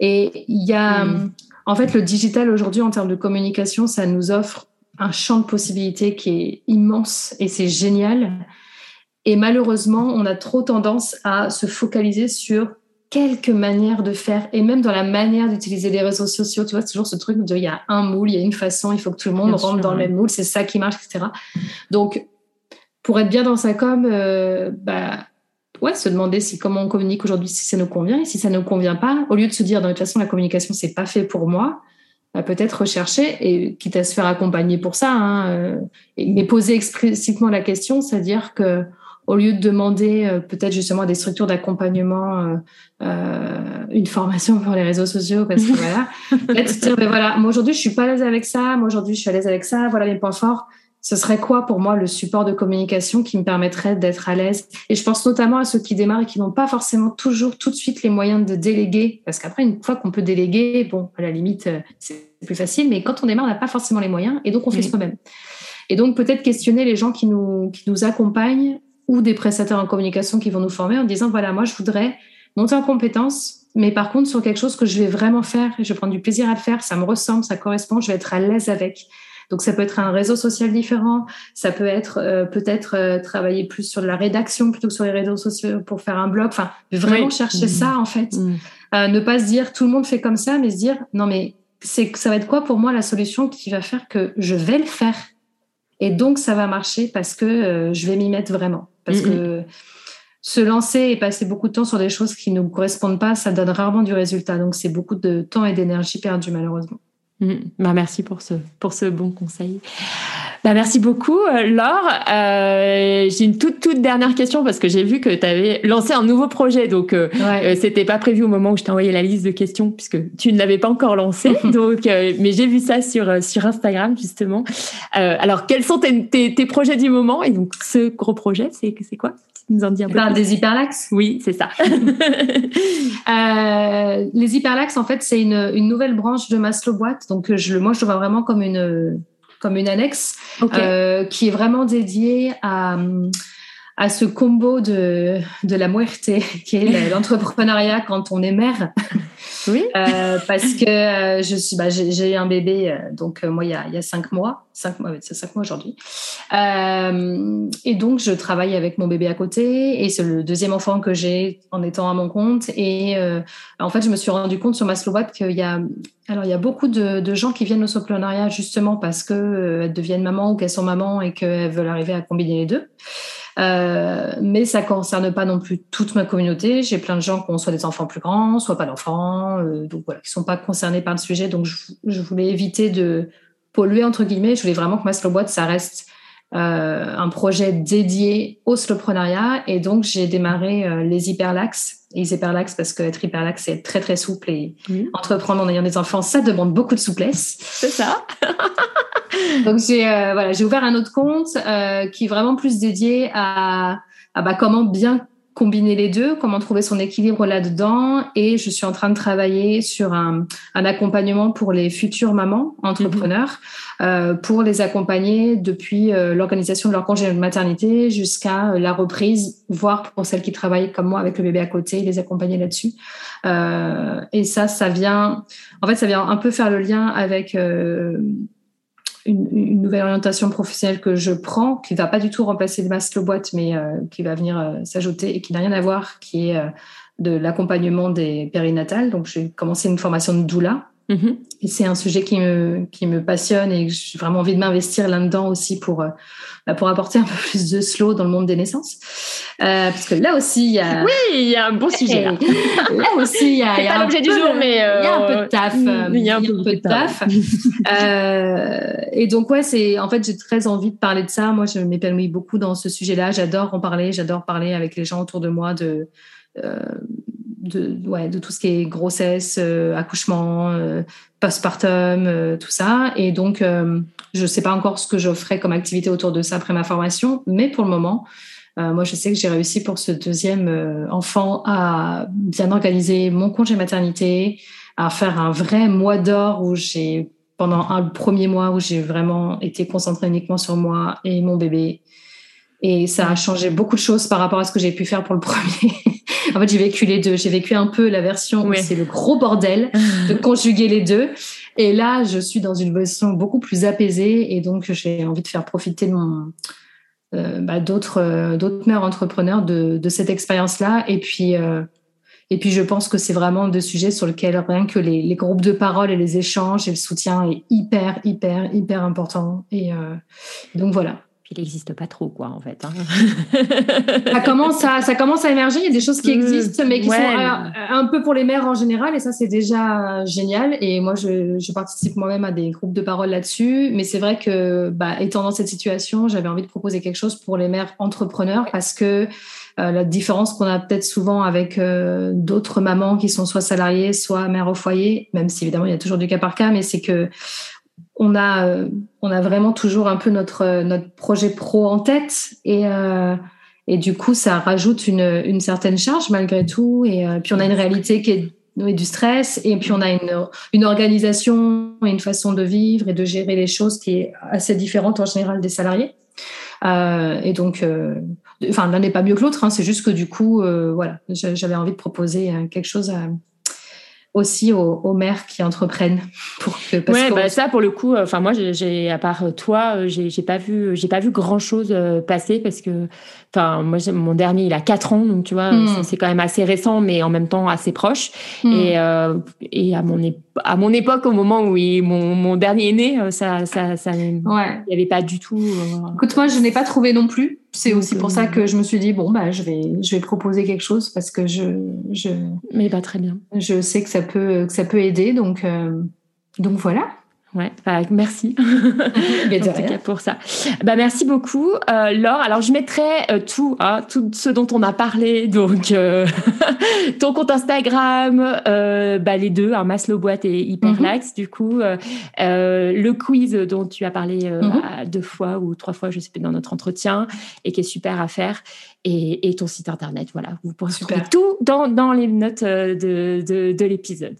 Et il y a mmh. En fait, le digital aujourd'hui, en termes de communication, ça nous offre un champ de possibilités qui est immense et c'est génial. Et malheureusement, on a trop tendance à se focaliser sur quelques manières de faire et même dans la manière d'utiliser les réseaux sociaux. Tu vois, c'est toujours ce truc de il y a un moule, il y a une façon, il faut que tout le monde rentre dans le même moule, c'est ça qui marche, etc. Donc, pour être bien dans sa com, euh, bah, ouais, se demander si comment on communique aujourd'hui, si ça nous convient et si ça ne nous convient pas, au lieu de se dire, de toute façon, la communication, c'est pas fait pour moi, bah, peut-être rechercher et quitte à se faire accompagner pour ça, hein, euh, mais poser explicitement la question, c'est-à-dire que au lieu de demander euh, peut-être justement à des structures d'accompagnement euh, euh une formation pour les réseaux sociaux, parce que voilà, peut-être dire, ben voilà, moi aujourd'hui je suis pas à l'aise avec ça, moi aujourd'hui je suis à l'aise avec ça, voilà mes points forts ce serait quoi pour moi le support de communication qui me permettrait d'être à l'aise? Et je pense notamment à ceux qui démarrent et qui n'ont pas forcément toujours tout de suite les moyens de déléguer, parce qu'après, une fois qu'on peut déléguer, bon, à la limite, euh, c'est plus facile, mais quand on démarre, on n'a pas forcément les moyens, et donc on fait soi-même. Et donc peut-être questionner les gens qui nous, qui nous accompagnent ou des prestataires en communication qui vont nous former en disant, voilà, moi, je voudrais monter en compétence, mais par contre, sur quelque chose que je vais vraiment faire, je vais prendre du plaisir à le faire, ça me ressemble, ça correspond, je vais être à l'aise avec. Donc ça peut être un réseau social différent, ça peut être euh, peut-être euh, travailler plus sur de la rédaction plutôt que sur les réseaux sociaux pour faire un blog. Enfin, vraiment chercher mmh. ça en fait. Mmh. Euh, ne pas se dire tout le monde fait comme ça, mais se dire non mais c'est ça va être quoi pour moi la solution qui va faire que je vais le faire? Et donc ça va marcher parce que je vais m'y mettre vraiment parce mmh, que se lancer et passer beaucoup de temps sur des choses qui ne nous correspondent pas, ça donne rarement du résultat. Donc c'est beaucoup de temps et d'énergie perdu malheureusement. Mm. Bah, merci pour ce, pour ce bon conseil. Bah, merci beaucoup, euh, Laure. Euh, j'ai une toute, toute dernière question parce que j'ai vu que tu avais lancé un nouveau projet. Donc, euh, euh, c'était pas prévu au moment où je t'ai envoyé la liste de questions puisque tu ne l'avais pas encore lancé. donc, mais j'ai vu ça sur, sur Instagram, justement. alors, quels sont tes, tes, tes, projets du moment? Et donc, ce gros projet, c'est quoi? Nous en dire des hyperlaxes? Oui, c'est ça. euh, les hyperlaxes, en fait, c'est une, une, nouvelle branche de Maslow Boîte. Donc, je, moi, je le vois vraiment comme une, comme une annexe euh, qui est vraiment dédiée à, à ce combo de, de la muerte, qui est l'entrepreneuriat quand on est mère. Oui. Euh, parce que euh, je suis, bah, j'ai eu un bébé, euh, donc moi il y a, cinq mois, cinq mois, c'est cinq mois aujourd'hui. et donc je travaille avec mon bébé à côté, et c'est le deuxième enfant que j'ai en étant à mon compte. Et en fait, je me suis rendu compte sur ma Slovaque qu'il y a, alors il y a beaucoup de, gens qui viennent au soloprenariat justement parce que elles deviennent maman ou qu'elles sont maman et qu'elles veulent arriver à combiner les deux. Euh, mais ça concerne pas non plus toute ma communauté. J'ai plein de gens qui ont soit des enfants plus grands, soit pas d'enfants, euh, donc voilà, qui sont pas concernés par le sujet. Donc je, je, voulais éviter de polluer entre guillemets. Je voulais vraiment que ma slow boîte ça reste euh, un projet dédié au slowprenariat et donc j'ai démarré euh, les hyperlax. Les hyperlax parce que être hyperlax c'est être très très souple et entreprendre en ayant des enfants ça demande beaucoup de souplesse. C'est ça. donc j'ai euh, voilà j'ai ouvert un autre compte qui est vraiment plus dédié à, à bah, comment bien combiner les deux, comment trouver son équilibre là-dedans. Et je suis en train de travailler sur un, un accompagnement pour les futures mamans entrepreneurs, mhm. euh, pour les accompagner depuis euh, l'organisation de leur congé de maternité jusqu'à euh, la reprise, voire pour celles qui travaillent comme moi avec le bébé à côté, les accompagner là-dessus. Euh, et ça, ça vient, en fait, ça vient un peu faire le lien avec une, nouvelle orientation professionnelle que je prends, qui ne va pas du tout remplacer le master boîte, mais qui va venir s'ajouter et qui n'a rien à voir, qui est de l'accompagnement des périnatales. Donc, j'ai commencé une formation de doula. Mm-hmm. Et c'est un sujet qui me, qui me passionne et j'ai vraiment envie de m'investir là-dedans aussi pour, euh, bah, pour apporter un peu plus de slow dans le monde des naissances. Euh, parce que là aussi, il y a. Oui, il y a un bon sujet. Là, là aussi, il y a. Il y a l'objet du jour, mais. Il y a un peu de taf. Il y a un peu, de taf. euh, et donc, ouais, c'est. En fait, j'ai très envie de parler de ça. Moi, je m'épanouis beaucoup dans ce sujet-là. J'adore en parler. J'adore parler avec les gens autour de moi de euh, de, ouais, de tout ce qui est grossesse, euh, accouchement, euh, postpartum, tout ça. Et donc, je ne sais pas encore ce que je comme activité autour de ça après ma formation, mais pour le moment, moi, je sais que j'ai réussi pour ce deuxième enfant à bien organiser mon congé maternité, à faire un vrai mois d'or où j'ai, pendant un premier mois, où j'ai vraiment été concentrée uniquement sur moi et mon bébé. Et ça a changé beaucoup de choses par rapport à ce que j'ai pu faire pour le premier. En fait, j'ai vécu les deux. J'ai vécu un peu la version où c'est le gros bordel de conjuguer les deux. Et là, je suis dans une version beaucoup plus apaisée et donc j'ai envie de faire profiter de mon, euh, bah, d'autres euh, d'autres mères entrepreneurs de, de cette expérience-là. Et puis euh, et puis je pense que c'est vraiment deux sujets sur lesquels rien que les, les, groupes de parole et les échanges et le soutien est hyper hyper hyper important. Et euh, donc voilà il n'existe pas trop, quoi, en fait. Hein. ça, commence à, ça commence à émerger. Il y a des choses qui mmh. existent, mais qui sont un, peu pour les mères en général. Et ça, c'est déjà génial. Et moi, je, je participe moi-même à des groupes de parole là-dessus. Mais c'est vrai que, bah, étant dans cette situation, j'avais envie de proposer quelque chose pour les mères entrepreneurs parce que euh, la différence qu'on a peut-être souvent avec euh, d'autres mamans qui sont soit salariées, soit mères au foyer, même si évidemment il y a toujours du cas par cas, mais c'est que on a, euh, on a vraiment toujours un peu notre, euh, notre projet pro en tête et, euh, et du coup, ça rajoute une, une certaine charge malgré tout. Et puis, on a une réalité qui est du stress et puis on a une, une organisation et une façon de vivre et de gérer les choses qui est assez différente en général des salariés. Et donc, enfin, l'un n'est pas mieux que l'autre. Hein, c'est juste que du coup, voilà, j'avais envie de proposer quelque chose à, aussi aux, aux, mères qui entreprennent pour que parce ouais bah ça pour le coup enfin moi j'ai à part toi euh, j'ai j'ai pas vu j'ai pas vu grand chose euh, passer parce que enfin moi mon dernier il a 4 ans donc tu vois hmm. c'est quand même assez récent mais en même temps assez proche hmm. et euh, et à mon à mon époque au moment où mon, mon dernier est né ça ça ça il y avait pas du tout écoute moi je n'ai pas trouvé non plus c'est aussi pour ça que je me suis dit bon bah je vais je vais proposer quelque chose parce que je je mais pas très bien. Je sais que ça peut que ça peut aider donc euh, donc voilà. Ouais, bah, merci. En tout cas pour ça. Bah merci beaucoup, euh, Laure. Alors je mettrai euh, tout, hein, tout ce dont on a parlé, donc euh, ton compte Instagram, euh, bah, les deux, hein, Maslow Boîte et Hyperlax, mm du coup, euh, le quiz dont tu as parlé mm deux fois ou trois fois, je sais pas, dans notre entretien, et qui est super à faire et, ton site internet. Voilà, vous pourrez trouver tout dans, dans les notes euh, de, de, de l'épisode.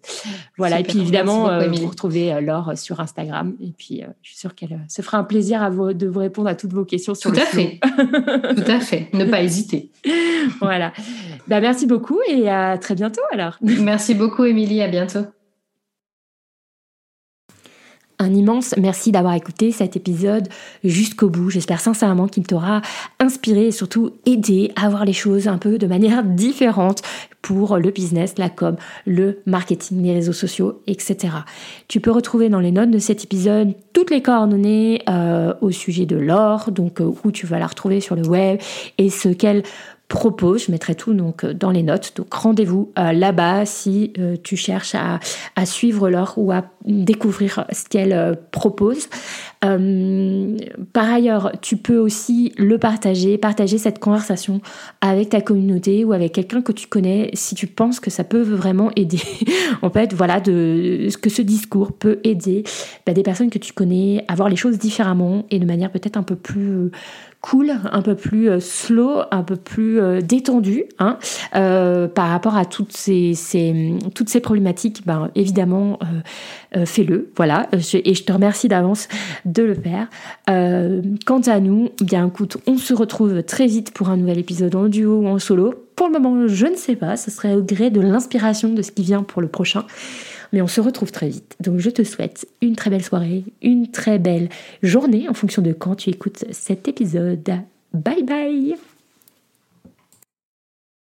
Voilà, et puis évidemment, euh, vous retrouvez euh, Laure sur Instagram. Et puis, je suis sûre qu'elle se fera un plaisir à vous, de vous répondre à toutes vos questions sur tout à fait. tout à fait. Ne pas hésiter. voilà. Bah, merci beaucoup et à très bientôt alors. Merci beaucoup, Émilie. À bientôt. Un immense merci d'avoir écouté cet épisode jusqu'au bout. J'espère sincèrement qu'il t'aura inspiré et surtout aidé à voir les choses un peu de manière différente pour le business, la com, le marketing, les réseaux sociaux, etc. Tu peux retrouver dans les notes de cet épisode toutes les coordonnées euh, au sujet de l'or, donc euh, où tu vas la retrouver sur le web et ce qu'elle propose. Je mettrai tout donc euh, dans les notes. Donc rendez-vous euh, là-bas si euh, tu cherches à, à suivre l'or ou à découvrir ce qu'elle propose. Par ailleurs, tu peux aussi le partager, partager cette conversation avec ta communauté ou avec quelqu'un que tu connais si tu penses que ça peut vraiment aider. en fait, voilà, de, que ce discours peut aider bah, des personnes que tu connais à voir les choses différemment et de manière peut-être un peu plus cool, un peu plus euh, slow, un peu plus euh, détendu hein, euh, par rapport à toutes ces, toutes ces problématiques. Ben, évidemment, fais-le, voilà. et je te remercie d'avance de le faire. quant à nous, bien écoute, on se retrouve très vite pour un nouvel épisode en duo ou en solo. Pour le moment, je ne sais pas, ce serait au gré de l'inspiration de ce qui vient pour le prochain. Mais on se retrouve très vite. Donc je te souhaite une très belle soirée, une très belle journée en fonction de quand tu écoutes cet épisode. Bye bye